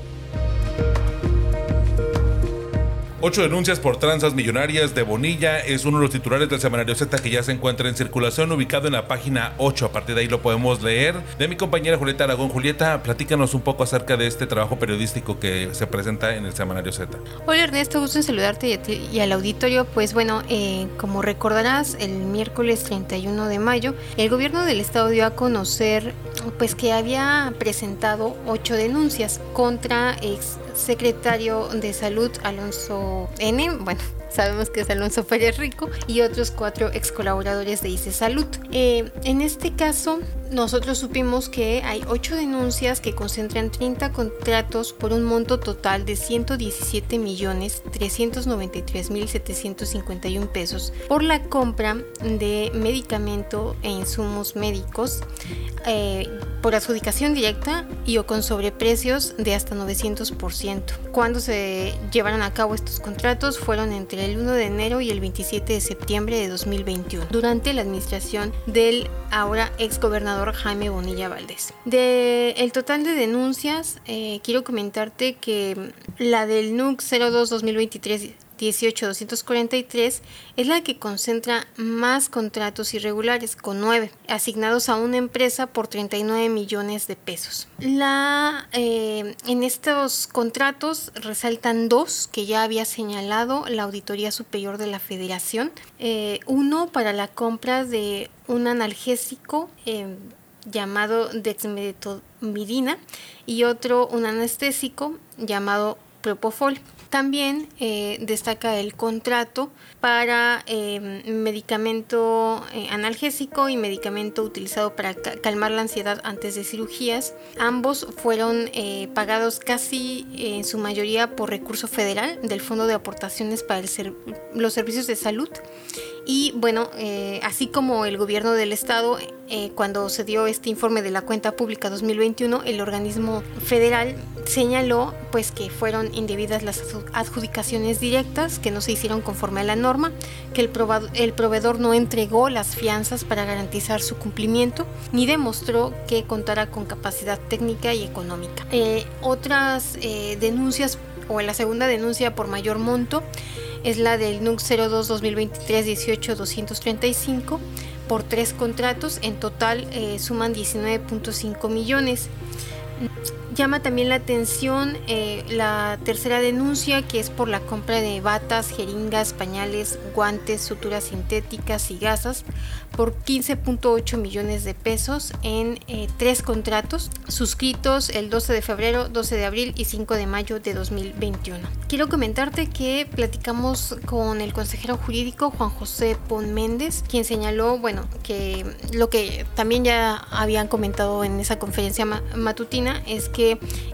Ocho denuncias por tranzas millonarias de Bonilla es uno de los titulares del semanario Z que ya se encuentra en circulación, ubicado en la página 8. A partir de ahí lo podemos leer. De mi compañera Julieta Aragón. Julieta, platícanos un poco acerca de este trabajo periodístico que se presenta en el semanario Z. Hola Ernesto, gusto en saludarte y, al auditorio. Pues bueno, eh, como recordarás, el miércoles 31 de mayo, el gobierno del estado dio a conocer pues que había presentado ocho denuncias contra ex secretario de Salud Alonso N, bueno, sabemos que es Alonso Pérez Rico, y otros cuatro ex colaboradores de ICE Salud. Eh, en este caso, nosotros supimos que hay ocho denuncias que concentran 30 contratos por un monto total de 117 millones 393 mil 751 pesos por la compra de medicamento e insumos médicos eh, por adjudicación directa y o con sobreprecios de hasta 900%. Cuando se llevaron a cabo estos contratos fueron entre el 1 de enero y el 27 de septiembre de 2021, durante la administración del ahora ex gobernador Jaime Bonilla Valdés. De el total de denuncias, eh, quiero comentarte que la del NUC 02 2023 18243 es la que concentra más contratos irregulares, con 9, asignados a una empresa por 39 millones de pesos. La, eh, en estos contratos resaltan dos que ya había señalado la Auditoría Superior de la Federación. Eh, uno para la compra de un analgésico eh, llamado dexmedetomidina y otro un anestésico llamado propofol. También eh, destaca el contrato para em, medicamento eh, analgésico y medicamento utilizado para calmar la ansiedad antes de cirugías. Ambos fueron eh, pagados casi en su mayoría por recurso federal del Fondo de Aportaciones para los Servicios de Salud. Y bueno, así como el gobierno del estado eh, cuando se dio este informe de la cuenta pública 2021, el organismo federal señaló pues que fueron indebidas las adjudicaciones directas, que no se hicieron conforme a la norma, que el, el proveedor no entregó las fianzas para garantizar su cumplimiento, ni demostró que contara con capacidad técnica y económica. Eh, otras eh, denuncias, o la segunda denuncia por mayor monto, es la del NUC 02 2023 18 235 por tres contratos, en total eh, suman 19.5 millones. Llama también la atención eh, la tercera denuncia que es por la compra de batas, jeringas, pañales, guantes, suturas sintéticas y gasas por 15.8 millones de pesos en eh, tres contratos suscritos el 12 de febrero, 12 de abril y 5 de mayo de 2021. Quiero comentarte que platicamos con el consejero jurídico Juan José Pon Méndez, quien señaló, bueno, que lo que también ya habían comentado en esa conferencia matutina es que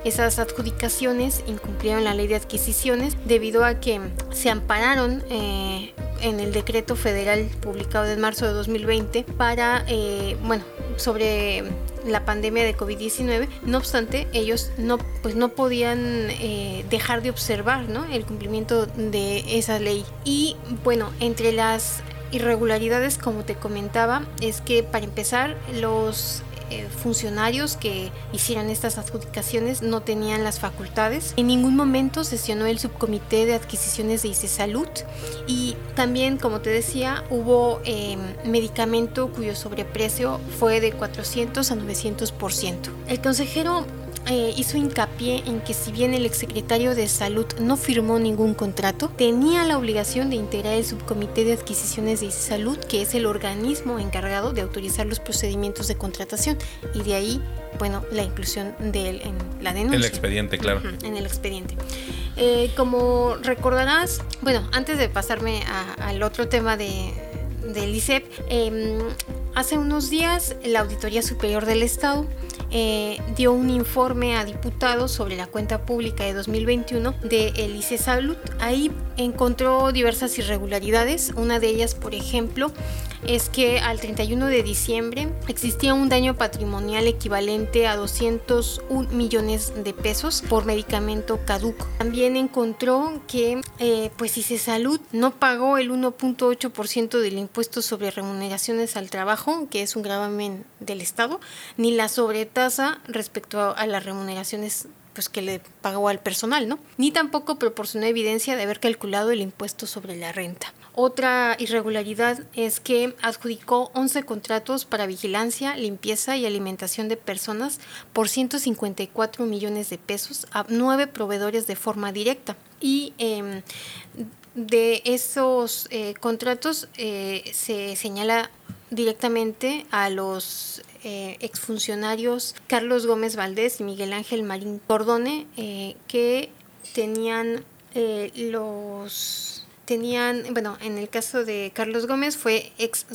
esas adjudicaciones incumplieron la ley de adquisiciones debido a que se ampararon eh, en el decreto federal publicado en marzo de 2020 para, eh, bueno, sobre la pandemia de COVID-19. No obstante, ellos no, pues no podían eh, dejar de observar ¿no? el cumplimiento de esa ley. Y bueno, entre las irregularidades, como te comentaba, es que para empezar, los eh, funcionarios que hicieran estas adjudicaciones no tenían las facultades. En ningún momento sesionó el subcomité de adquisiciones de ICE Salud y también, como te decía, hubo em, medicamento cuyo sobreprecio fue de 400 a 900%. El consejero eh, hizo hincapié en que si bien el exsecretario de Salud no firmó ningún contrato, tenía la obligación de integrar el subcomité de adquisiciones de salud, que es el organismo encargado de autorizar los procedimientos de contratación. Y de ahí, bueno, la inclusión de él en la denuncia. En el expediente, claro. en el expediente. Eh, como recordarás, bueno, antes de pasarme al otro tema de, del ICEP, em, hace unos días la Auditoría Superior del Estado eh, dio un informe a diputados sobre la cuenta pública de 2021 de el Salud. Ahí encontró diversas irregularidades. Una de ellas, por ejemplo, es que al 31 de diciembre existía un daño patrimonial equivalente a 201 millones de pesos por medicamento caduco. También encontró que eh, pues Salud no pagó el 1.8% del impuesto sobre remuneraciones al trabajo, que es un gravamen del Estado, ni la sobretasa respecto a, las remuneraciones pues que le pagó al personal, ¿no? Ni tampoco proporcionó evidencia de haber calculado el impuesto sobre la renta. Otra irregularidad es que adjudicó 11 contratos para vigilancia, limpieza y alimentación de personas por 154 millones de pesos a nueve proveedores de forma directa. Y em, de esos eh, contratos eh, se señala directamente a los eh, exfuncionarios Carlos Gómez Valdés y Miguel Ángel Marín Cordone, eh, que tenían eh, los tenían, bueno, en el caso de Carlos Gómez fue ex,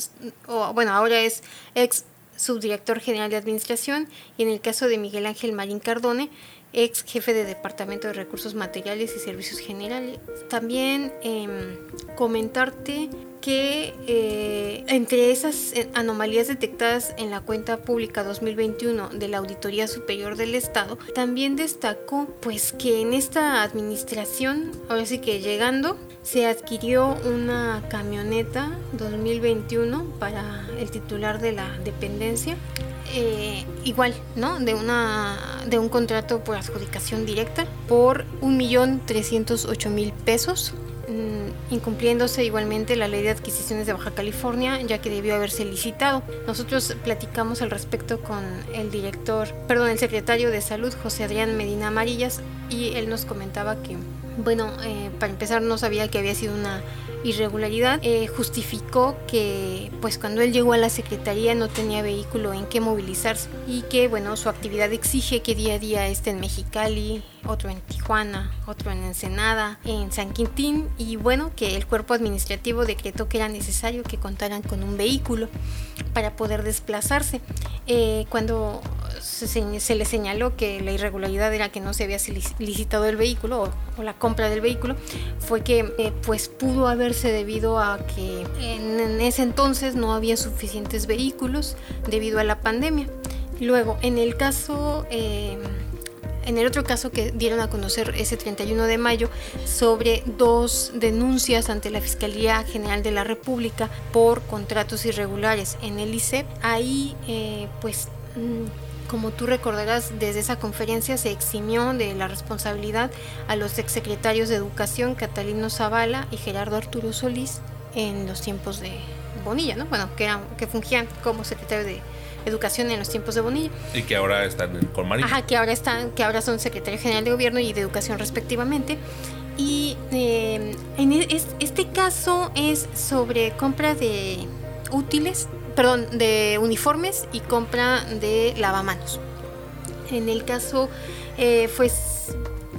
o, bueno, ahora es ex subdirector general de administración y en el caso de Miguel Ángel Marín Cardone, ex jefe de Departamento de Recursos Materiales y Servicios Generales. También em, comentarte que eh, entre esas eh, anomalías detectadas en la cuenta pública 2021 de la Auditoría Superior del Estado, también destacó pues que en esta administración, ahora sí que llegando, se adquirió una camioneta 2021 para el titular de la dependencia. Eh, igual, ¿no? De una de un contrato por adjudicación directa por 1.308.000 pesos incumpliéndose igualmente la ley de adquisiciones de Baja California, ya que debió haberse licitado. Nosotros platicamos al respecto con el director, perdón, el secretario de Salud, José Adrián Medina Amarillas, y él nos comentaba que, bueno, eh, para empezar no sabía que había sido una irregularidad, eh, justificó que pues cuando él llegó a la secretaría no tenía vehículo en que movilizarse y que bueno su actividad exige que día a día esté en Mexicali, otro en Tijuana, otro en Ensenada, en San Quintín y bueno que el cuerpo administrativo decretó que era necesario que contaran con un vehículo para poder desplazarse. Eh, cuando se, le señaló que la irregularidad era que no se había licitado el vehículo o, la compra del vehículo, fue que eh, pues pudo haberse debido a que en, ese entonces no había suficientes vehículos debido a la pandemia. Luego, en el caso... Eh, en el otro caso que dieron a conocer ese 31 de mayo sobre dos denuncias ante la Fiscalía General de la República por contratos irregulares en el ICEP, ahí eh, pues mm, como tú recordarás, desde esa conferencia se eximió de la responsabilidad a los exsecretarios de Educación Catalino Zavala y Gerardo Arturo Solís en los tiempos de Bonilla, ¿no? Bueno, que, eran, que fungían como secretario de Educación en los tiempos de Bonilla. Y que ahora están con María. Ajá, que ahora están, que ahora son secretario general de gobierno y de educación respectivamente. Y eh, en e, este caso es sobre compra de útiles, perdón, de uniformes y compra de lavamanos. En el caso, eh, pues,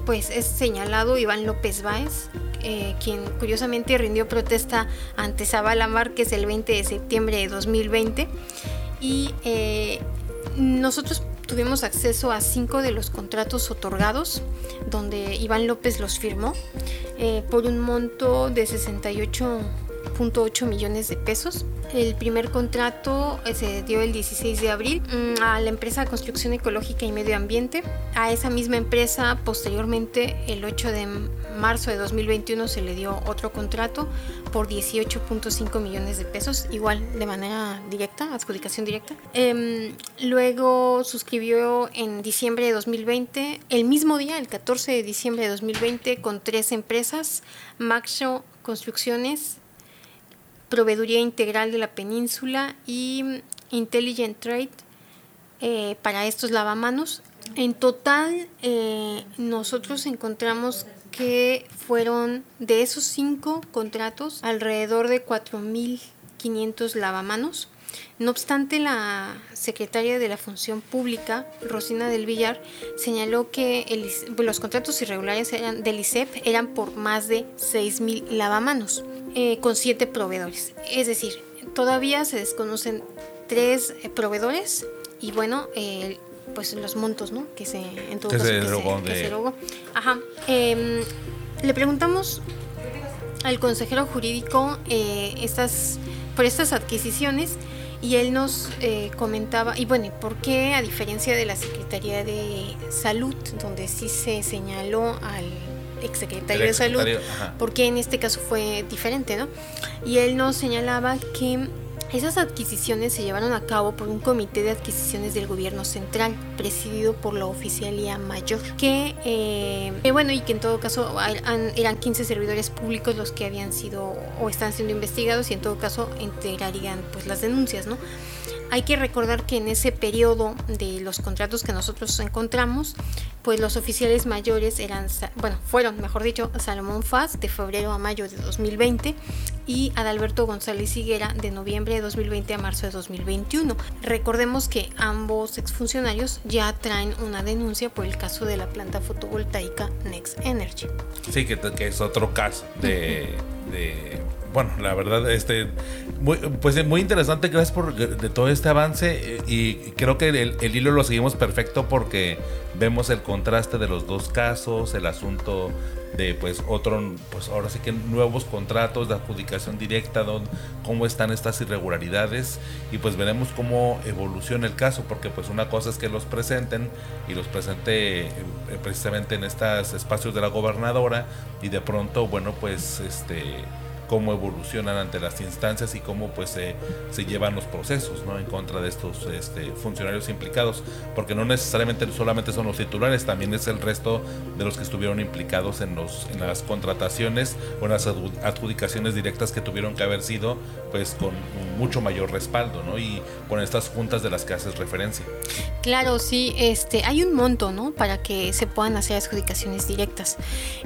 pues es señalado Iván López Báez, eh, quien curiosamente rindió protesta ante Zavala Márquez el 20 de septiembre de 2020 y eh, nosotros tuvimos acceso a cinco de los contratos otorgados, donde Iván López los firmó, eh, por un monto de 68.8 millones de pesos. El primer contrato eh, se dio el 16 de abril mm, a la empresa Construcción Ecológica y Medio Ambiente. A esa misma empresa, posteriormente, el 8 de marzo de 2021, se le dio otro contrato por 18.5 millones de pesos, igual de manera directa, adjudicación directa. Em, luego suscribió en diciembre de 2020, el mismo día, el 14 de diciembre de 2020, con tres empresas, Maxo Construcciones, proveeduría integral de la península y Intelligent Trade eh, para estos lavamanos. En total, eh, nosotros encontramos que fueron de esos cinco contratos alrededor de 4.500 lavamanos. No obstante, la secretaria de la Función Pública, Rosina del Villar, señaló que los contratos irregulares eran, del ICEP eran por más de 6.000 lavamanos. Eh, con siete proveedores. Es decir, todavía se desconocen tres eh, proveedores y bueno, pues los montos, ¿no? Que se, en todo caso, se, Ajá. Em, le preguntamos al consejero jurídico eh, estas, por estas adquisiciones y él nos comentaba, y bueno, ¿por qué a diferencia de la Secretaría de Salud, donde sí se señaló al exsecretario de Salud, porque en este caso fue diferente, ¿no? Y él nos señalaba que esas adquisiciones se llevaron a cabo por un comité de adquisiciones del gobierno central, presidido por la oficialía mayor, que, eh, bueno, y que en todo caso eran 15 servidores públicos los que habían sido o están siendo investigados y en todo caso integrarían pues las denuncias, ¿no? Hay que recordar que en ese periodo de los contratos que nosotros encontramos, pues los oficiales mayores eran, bueno, fueron, mejor dicho, Salomón Faz de febrero a mayo de 2020 y Adalberto González Higuera de noviembre de 2020 a marzo de 2021. Recordemos que ambos exfuncionarios ya traen una denuncia por el caso de la planta fotovoltaica Next Energy. Sí, que, es otro caso de bueno, la verdad, este, muy, pues muy interesante, gracias por de todo este avance y creo que el, hilo lo seguimos perfecto porque vemos el contraste de los dos casos, el asunto de pues otro, pues ahora sí que nuevos contratos de adjudicación directa, don, cómo están estas irregularidades y pues veremos cómo evoluciona el caso, porque pues una cosa es que los presenten y los presente eh, precisamente en estos espacios de la gobernadora y de pronto, bueno, pues este cómo evolucionan ante las instancias y cómo pues se, se llevan los procesos ¿no? en contra de estos este, funcionarios implicados, porque no necesariamente solamente son los titulares, también es el resto de los que estuvieron implicados en, los, en las contrataciones o en las adjudicaciones directas que tuvieron que haber sido pues con mucho mayor respaldo ¿no? y con estas juntas de las que haces referencia. Claro, sí, este, hay un monto ¿no? para que se puedan hacer adjudicaciones directas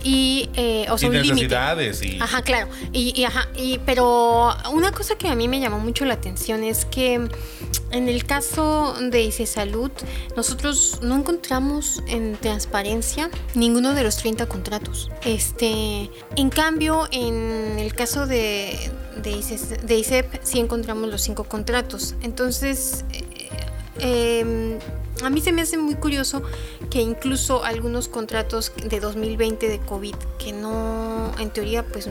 y, eh, o sea, y necesidades y... Ajá, claro. Y y, ajá, y, pero una cosa que a mí me llamó mucho la atención es que en el caso de ICE Salud, nosotros no encontramos en transparencia ninguno de los 30 contratos. Este, en cambio, en el caso de, de, ICEP, sí encontramos los 5 contratos. Entonces, eh, em, a mí se me hace muy curioso que incluso algunos contratos de 2020 de COVID, que no, en teoría, pues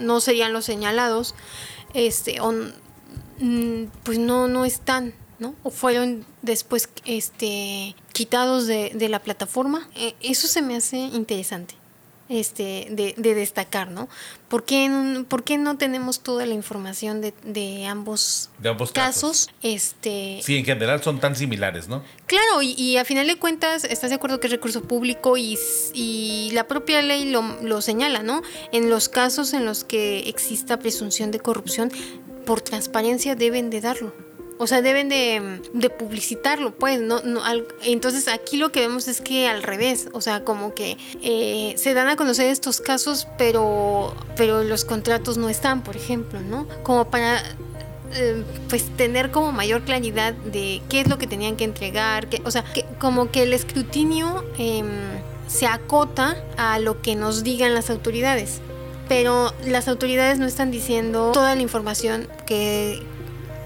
no serían los señalados, este, pues no, no están, ¿no? O fueron después este, quitados de, de la plataforma. E, eso se me hace interesante este, de, de, destacar, ¿no? ¿Por qué, no tenemos toda la información de, de ambos, de ambos casos? Este... Sí, en general son tan similares, ¿no? Claro, y, a final de cuentas, ¿estás de acuerdo que es recurso público y, y la propia ley lo, lo señala, ¿no? En los casos en los que exista presunción de corrupción, por transparencia deben de darlo. O sea, deben de, publicitarlo, pues, ¿no? entonces aquí lo que vemos es que al revés, o sea, como que eh, se dan a conocer estos casos, pero, pero los contratos no están, por ejemplo, ¿no? Como para eh, pues tener como mayor claridad de qué es lo que tenían que entregar, que, o sea, que, como que el escrutinio em, se acota a lo que nos digan las autoridades pero las autoridades no están diciendo toda la información que,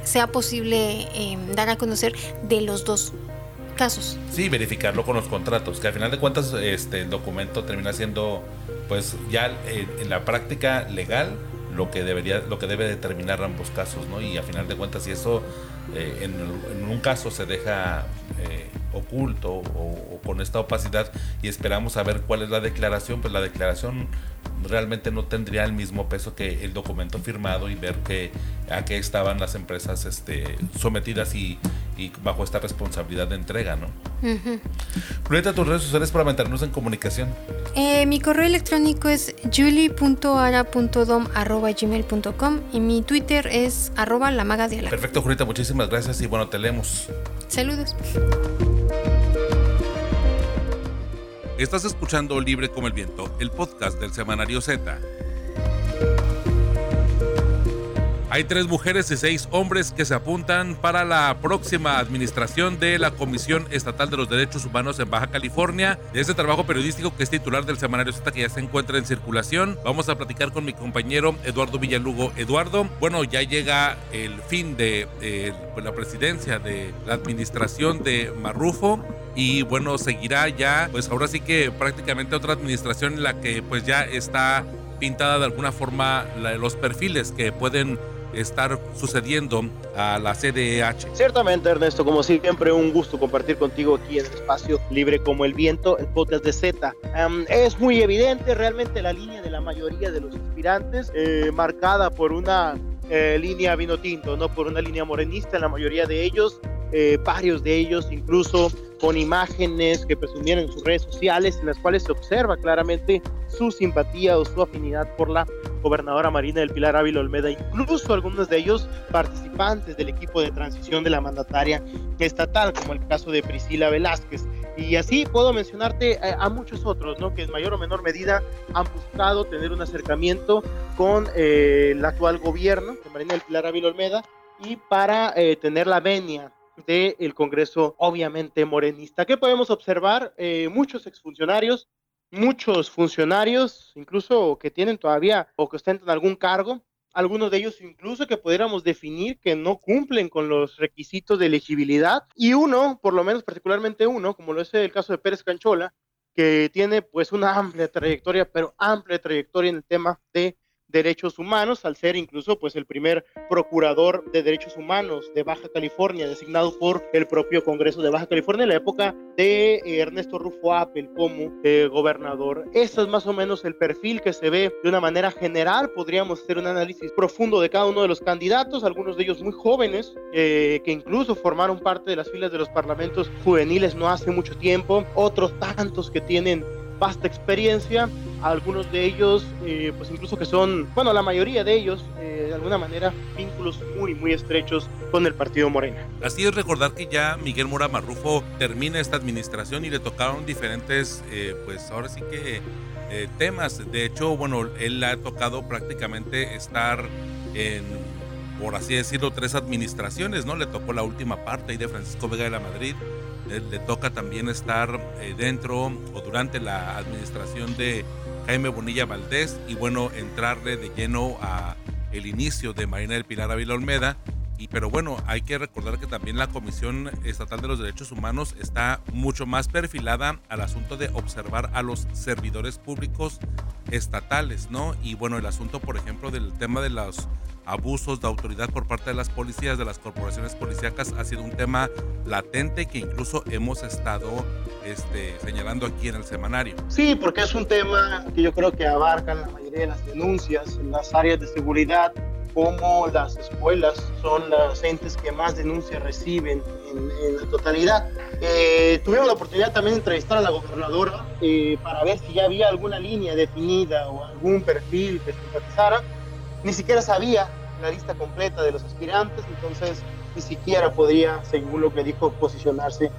sea posible em, dar a conocer de los dos casos. Sí, verificarlo con los contratos, que al final de cuentas este, el documento termina siendo, pues ya en la práctica legal, lo que debería, lo que debe determinar ambos casos, ¿no? Y al final de cuentas, si eso eh, en, un caso se deja eh, oculto o, con esta opacidad y esperamos a ver cuál es la declaración, pues la declaración realmente no tendría el mismo peso que el documento firmado y ver que a qué estaban las empresas este, sometidas y, bajo esta responsabilidad de entrega, ¿no? Uh tus redes sociales para mantenernos en comunicación. Eh, mi correo electrónico es julie.ara.dom.gmail.com y mi Twitter es arroba la maga de Perfecto, Julieta, muchísimas gracias y bueno, te leemos. Saludos. Estás escuchando Libre como el Viento, el podcast del Semanario Z. Hay tres mujeres y seis hombres que se apuntan para la próxima administración de la Comisión Estatal de los Derechos Humanos en Baja California. De este trabajo periodístico que es titular del semanario Z que ya se encuentra en circulación. Vamos a platicar con mi compañero Eduardo Villalugo. Eduardo, bueno, ya llega el fin de pues, la presidencia de la administración de Marrufo y bueno, seguirá ya, pues ahora sí que prácticamente otra administración en la que pues ya está pintada de alguna forma los perfiles que pueden estar sucediendo a la CDH. Ciertamente, Ernesto, como siempre, un gusto compartir contigo aquí en el espacio libre como el viento, el podcast de Z. es muy evidente realmente la línea de la mayoría de los aspirantes, eh, marcada por una eh, línea vino tinto, no por una línea morenista, en la mayoría de ellos, eh, varios de ellos incluso con imágenes que presumían en sus redes sociales, en las cuales se observa claramente su simpatía o su afinidad por la gobernadora Marina del Pilar Ávila Olmeda, incluso algunos de ellos participantes del equipo de transición de la mandataria estatal, como el caso de Priscila Velázquez. Y así puedo mencionarte a, muchos otros, ¿no? que en mayor o menor medida han buscado tener un acercamiento con eh, el actual gobierno de Marina del Pilar Ávila Olmeda y para eh, tener la venia del Congreso, obviamente morenista. ¿Qué podemos observar? Eh, muchos exfuncionarios, muchos funcionarios, incluso que tienen todavía o que ostentan algún cargo, algunos de ellos incluso que pudiéramos definir que no cumplen con los requisitos de elegibilidad, y uno, por lo menos particularmente uno, como lo es el caso de Pérez Canchola, que tiene pues una amplia trayectoria, pero amplia trayectoria en el tema de derechos humanos, al ser incluso pues el primer procurador de derechos humanos de Baja California, designado por el propio Congreso de Baja California en la época de eh, Ernesto Rufo Appel como eh, gobernador. Este es más o menos el perfil que se ve de una manera general. Podríamos hacer un análisis profundo de cada uno de los candidatos, algunos de ellos muy jóvenes, eh, que incluso formaron parte de las filas de los parlamentos juveniles no hace mucho tiempo, otros tantos que tienen vasta experiencia, algunos de ellos, eh, pues incluso que son, bueno, la mayoría de ellos, eh, de alguna manera, vínculos muy, muy estrechos con el partido Morena. Así es recordar que ya Miguel Mora Marrufo termina esta administración y le tocaron diferentes, eh, pues ahora sí que temas. De hecho, bueno, él ha tocado prácticamente estar en por así decirlo, tres administraciones, ¿no? Le tocó la última parte ahí de Francisco Vega de la Madrid, le, toca también estar eh, dentro o durante la administración de Jaime Bonilla Valdés y bueno, entrarle de lleno a el inicio de Marina del Pilar Ávila Olmeda Y, pero bueno, hay que recordar que también la Comisión Estatal de los Derechos Humanos está mucho más perfilada al asunto de observar a los servidores públicos estatales, ¿no? Y bueno, el asunto, por ejemplo, del tema de los abusos de autoridad por parte de las policías, de las corporaciones policíacas, ha sido un tema latente que incluso hemos estado este, señalando aquí en el semanario. Sí, porque es un tema que yo creo que abarca la mayoría de las denuncias en las áreas de seguridad, como las escuelas son las entes que más denuncias reciben en, la totalidad. Eh, tuvimos la oportunidad también de entrevistar a la gobernadora eh, para ver si ya había alguna línea definida o algún perfil que simpatizara ni siquiera sabía la lista completa de los aspirantes, entonces ni siquiera podría, según lo que dijo, posicionarse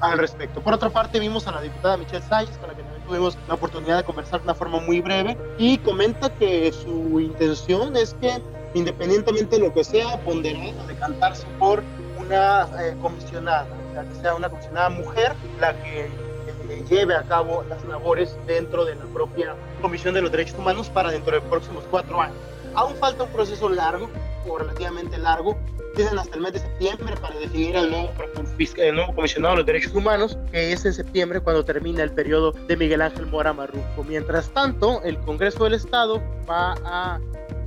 al respecto. Por otra parte, vimos a la diputada Michelle Sánchez, con la que también tuvimos la oportunidad de conversar de una forma muy breve, y comenta que su intención es que, independientemente de lo que sea, ponderar o decantarse por una eh, comisionada, o sea, que sea una comisionada mujer la que eh, lleve a cabo las labores dentro de la propia Comisión de los Derechos Humanos para dentro de los próximos cuatro años. Aún falta un proceso largo, o relativamente largo. Tienen hasta el mes de septiembre para definir al nuevo, el nuevo comisionado de los derechos humanos, que es en septiembre cuando termina el periodo de Miguel Ángel Mora Marruco. Mientras tanto, el Congreso del Estado va a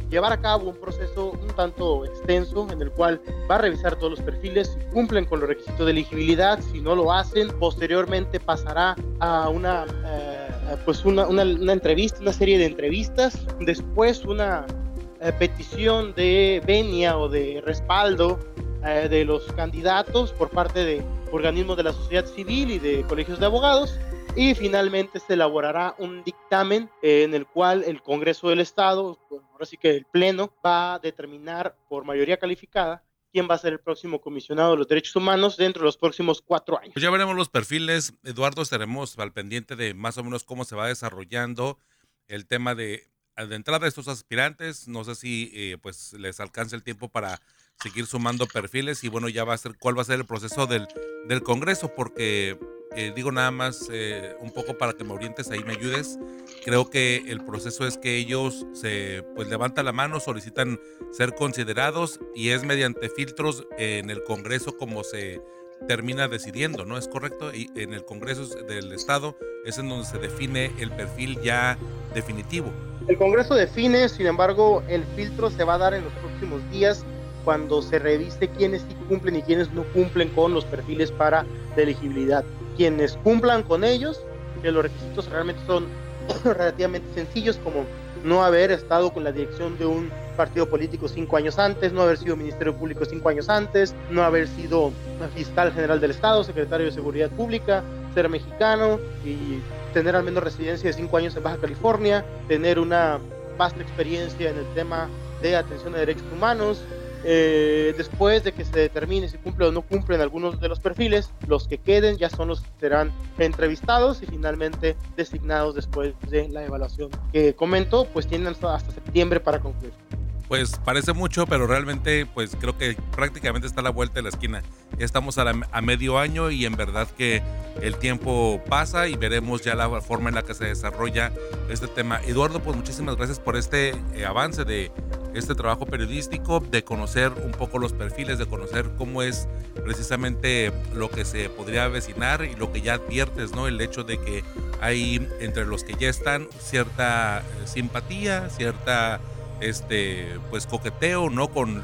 llevar a cabo un proceso un tanto extenso en el cual va a revisar todos los perfiles, si cumplen con los requisitos de elegibilidad, si no lo hacen, posteriormente pasará a una, eh, pues una, una, entrevista, una serie de entrevistas, después una eh, petición de venia o de respaldo eh, de los candidatos por parte de organismos de la sociedad civil y de colegios de abogados. Y finalmente se elaborará un dictamen en el cual el Congreso del Estado, ahora sí que el Pleno, va a determinar por mayoría calificada quién va a ser el próximo comisionado de los derechos humanos dentro de los próximos cuatro años. Pues ya veremos los perfiles. Eduardo, estaremos al pendiente de más o menos cómo se va desarrollando el tema de de entrada estos aspirantes, no sé si eh, pues les alcance el tiempo para seguir sumando perfiles y bueno, ya va a ser cuál va a ser el proceso del, del Congreso, porque eh, digo nada más eh, un poco para que me orientes ahí, me ayudes. Creo que el proceso es que ellos se pues levantan la mano, solicitan ser considerados y es mediante filtros en el Congreso como se termina decidiendo, ¿no? ¿Es correcto? Y en el Congreso del Estado es en donde se define el perfil ya definitivo. El Congreso define, sin embargo, el filtro se va a dar en los próximos días cuando se revise quiénes sí cumplen y quiénes no cumplen con los perfiles para elegibilidad. Quienes cumplan con ellos, que los requisitos realmente son relativamente sencillos, como no haber estado con la dirección de un partido político cinco años antes, no haber sido Ministerio Público cinco años antes, no haber sido fiscal general del Estado, secretario de Seguridad Pública, ser mexicano y tener al menos residencia de cinco años en Baja California, tener una vasta experiencia en el tema de atención a derechos humanos. Eh, después de que se determine si cumple o no cumplen algunos de los perfiles, los que queden ya son los que serán entrevistados y finalmente designados después de la evaluación que comento, pues tienen hasta septiembre para concluir pues parece mucho, pero realmente pues creo que prácticamente está a la vuelta de la esquina. Ya estamos a, medio año y en verdad que el tiempo pasa y veremos ya la forma en la que se desarrolla este tema. Eduardo, pues muchísimas gracias por este eh, avance de este trabajo periodístico, de conocer un poco los perfiles, de conocer cómo es precisamente lo que se podría avecinar y lo que ya adviertes, ¿no? El hecho de que hay entre los que ya están cierta eh, simpatía, cierta este pues coqueteo no con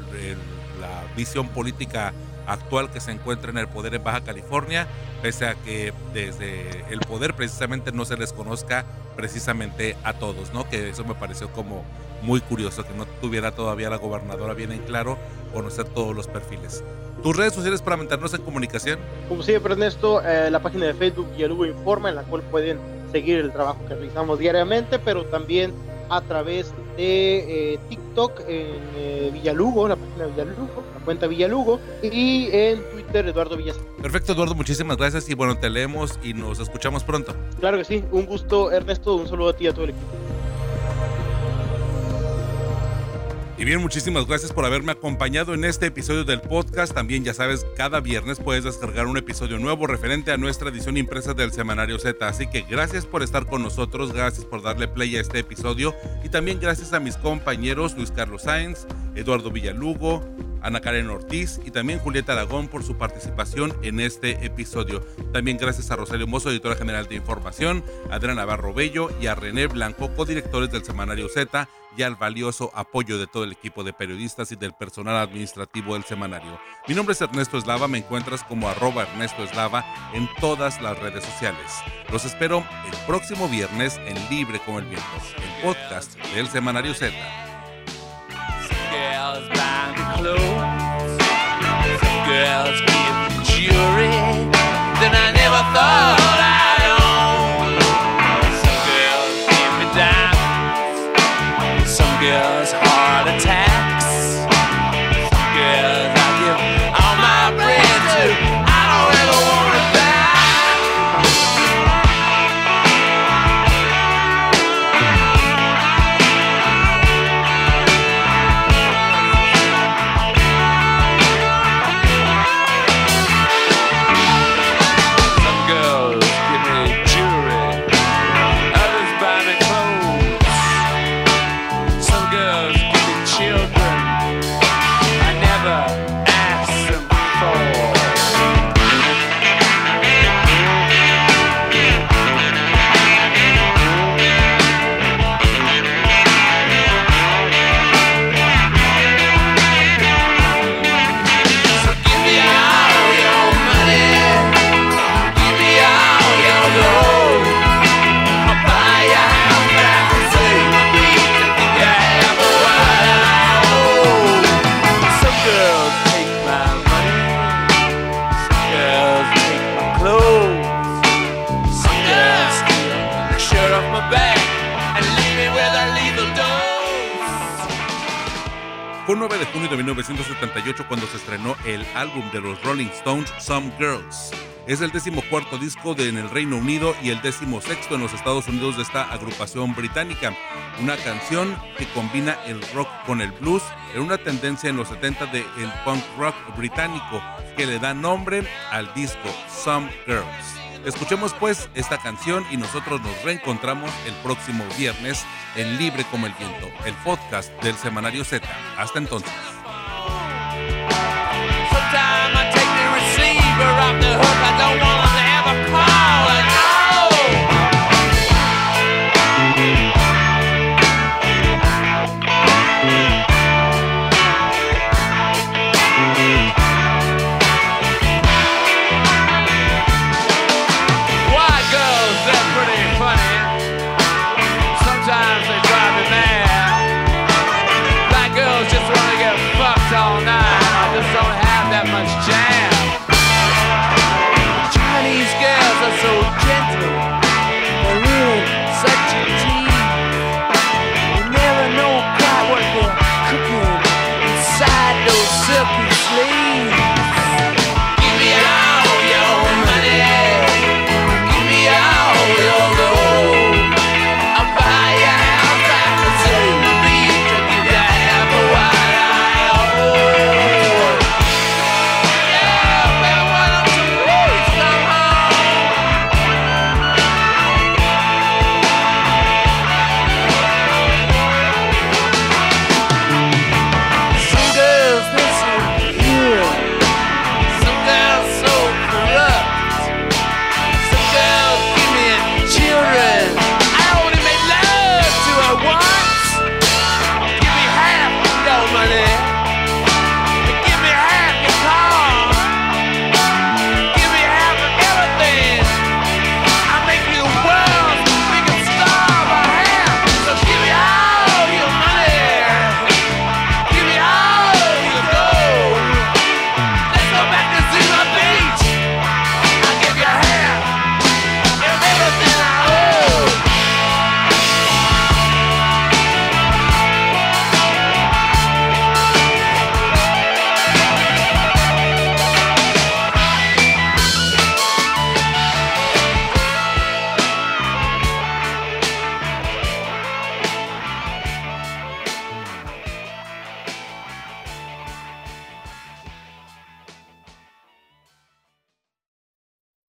la visión política actual que se encuentra en el poder en Baja California, pese a que desde el poder precisamente no se les conozca precisamente a todos, ¿no? Que eso me pareció como muy curioso, que no tuviera todavía la gobernadora bien en claro conocer todos los perfiles. ¿Tus redes sociales para mantenernos en comunicación? Como siempre, Ernesto, eh, la página de Facebook Villaluro Informa, en la cual pueden seguir el trabajo que realizamos diariamente, pero también a través de eh, TikTok en eh, Villalugo, la página Villalugo, la cuenta Villalugo, y en Twitter Eduardo Villas. Perfecto, Eduardo, muchísimas gracias y bueno, te leemos y nos escuchamos pronto. Claro que sí, un gusto, Ernesto, un saludo a ti y a todo el equipo. Bien, muchísimas gracias por haberme acompañado en este episodio del podcast. También ya sabes, cada viernes puedes descargar un episodio nuevo referente a nuestra edición impresa del Semanario Z. Así que gracias por estar con nosotros, gracias por darle play a este episodio y también gracias a mis compañeros Luis Carlos Sáenz, Eduardo Villalugo, Ana Karen Ortiz y también Julieta Aragón por su participación en este episodio. También gracias a Rosario Mozo, editora general de información, a Adriana Navarro Bello y a René Blanco, codirectores del semanario Z y al valioso apoyo de todo el equipo de periodistas y del personal administrativo del semanario. Mi nombre es Ernesto Eslava, me encuentras como arroba Ernesto Eslava en todas las redes sociales. Los espero el próximo viernes en Libre como el Viento, el podcast del semanario Z. Girls buy me clothes. Girls give me jewelry. Then I never thought. 9 de junio de 1978 cuando se estrenó el álbum de los Rolling Stones, Some Girls. Es el decimocuarto disco en el Reino Unido y el decimosexto en los Estados Unidos de esta agrupación británica. Una canción que combina el rock con el blues en una tendencia en los 70 del el punk rock británico que le da nombre al disco Some Girls. Escuchemos pues esta canción y nosotros nos reencontramos el próximo viernes en Libre como el Viento, el podcast del Semanario Z. Hasta entonces.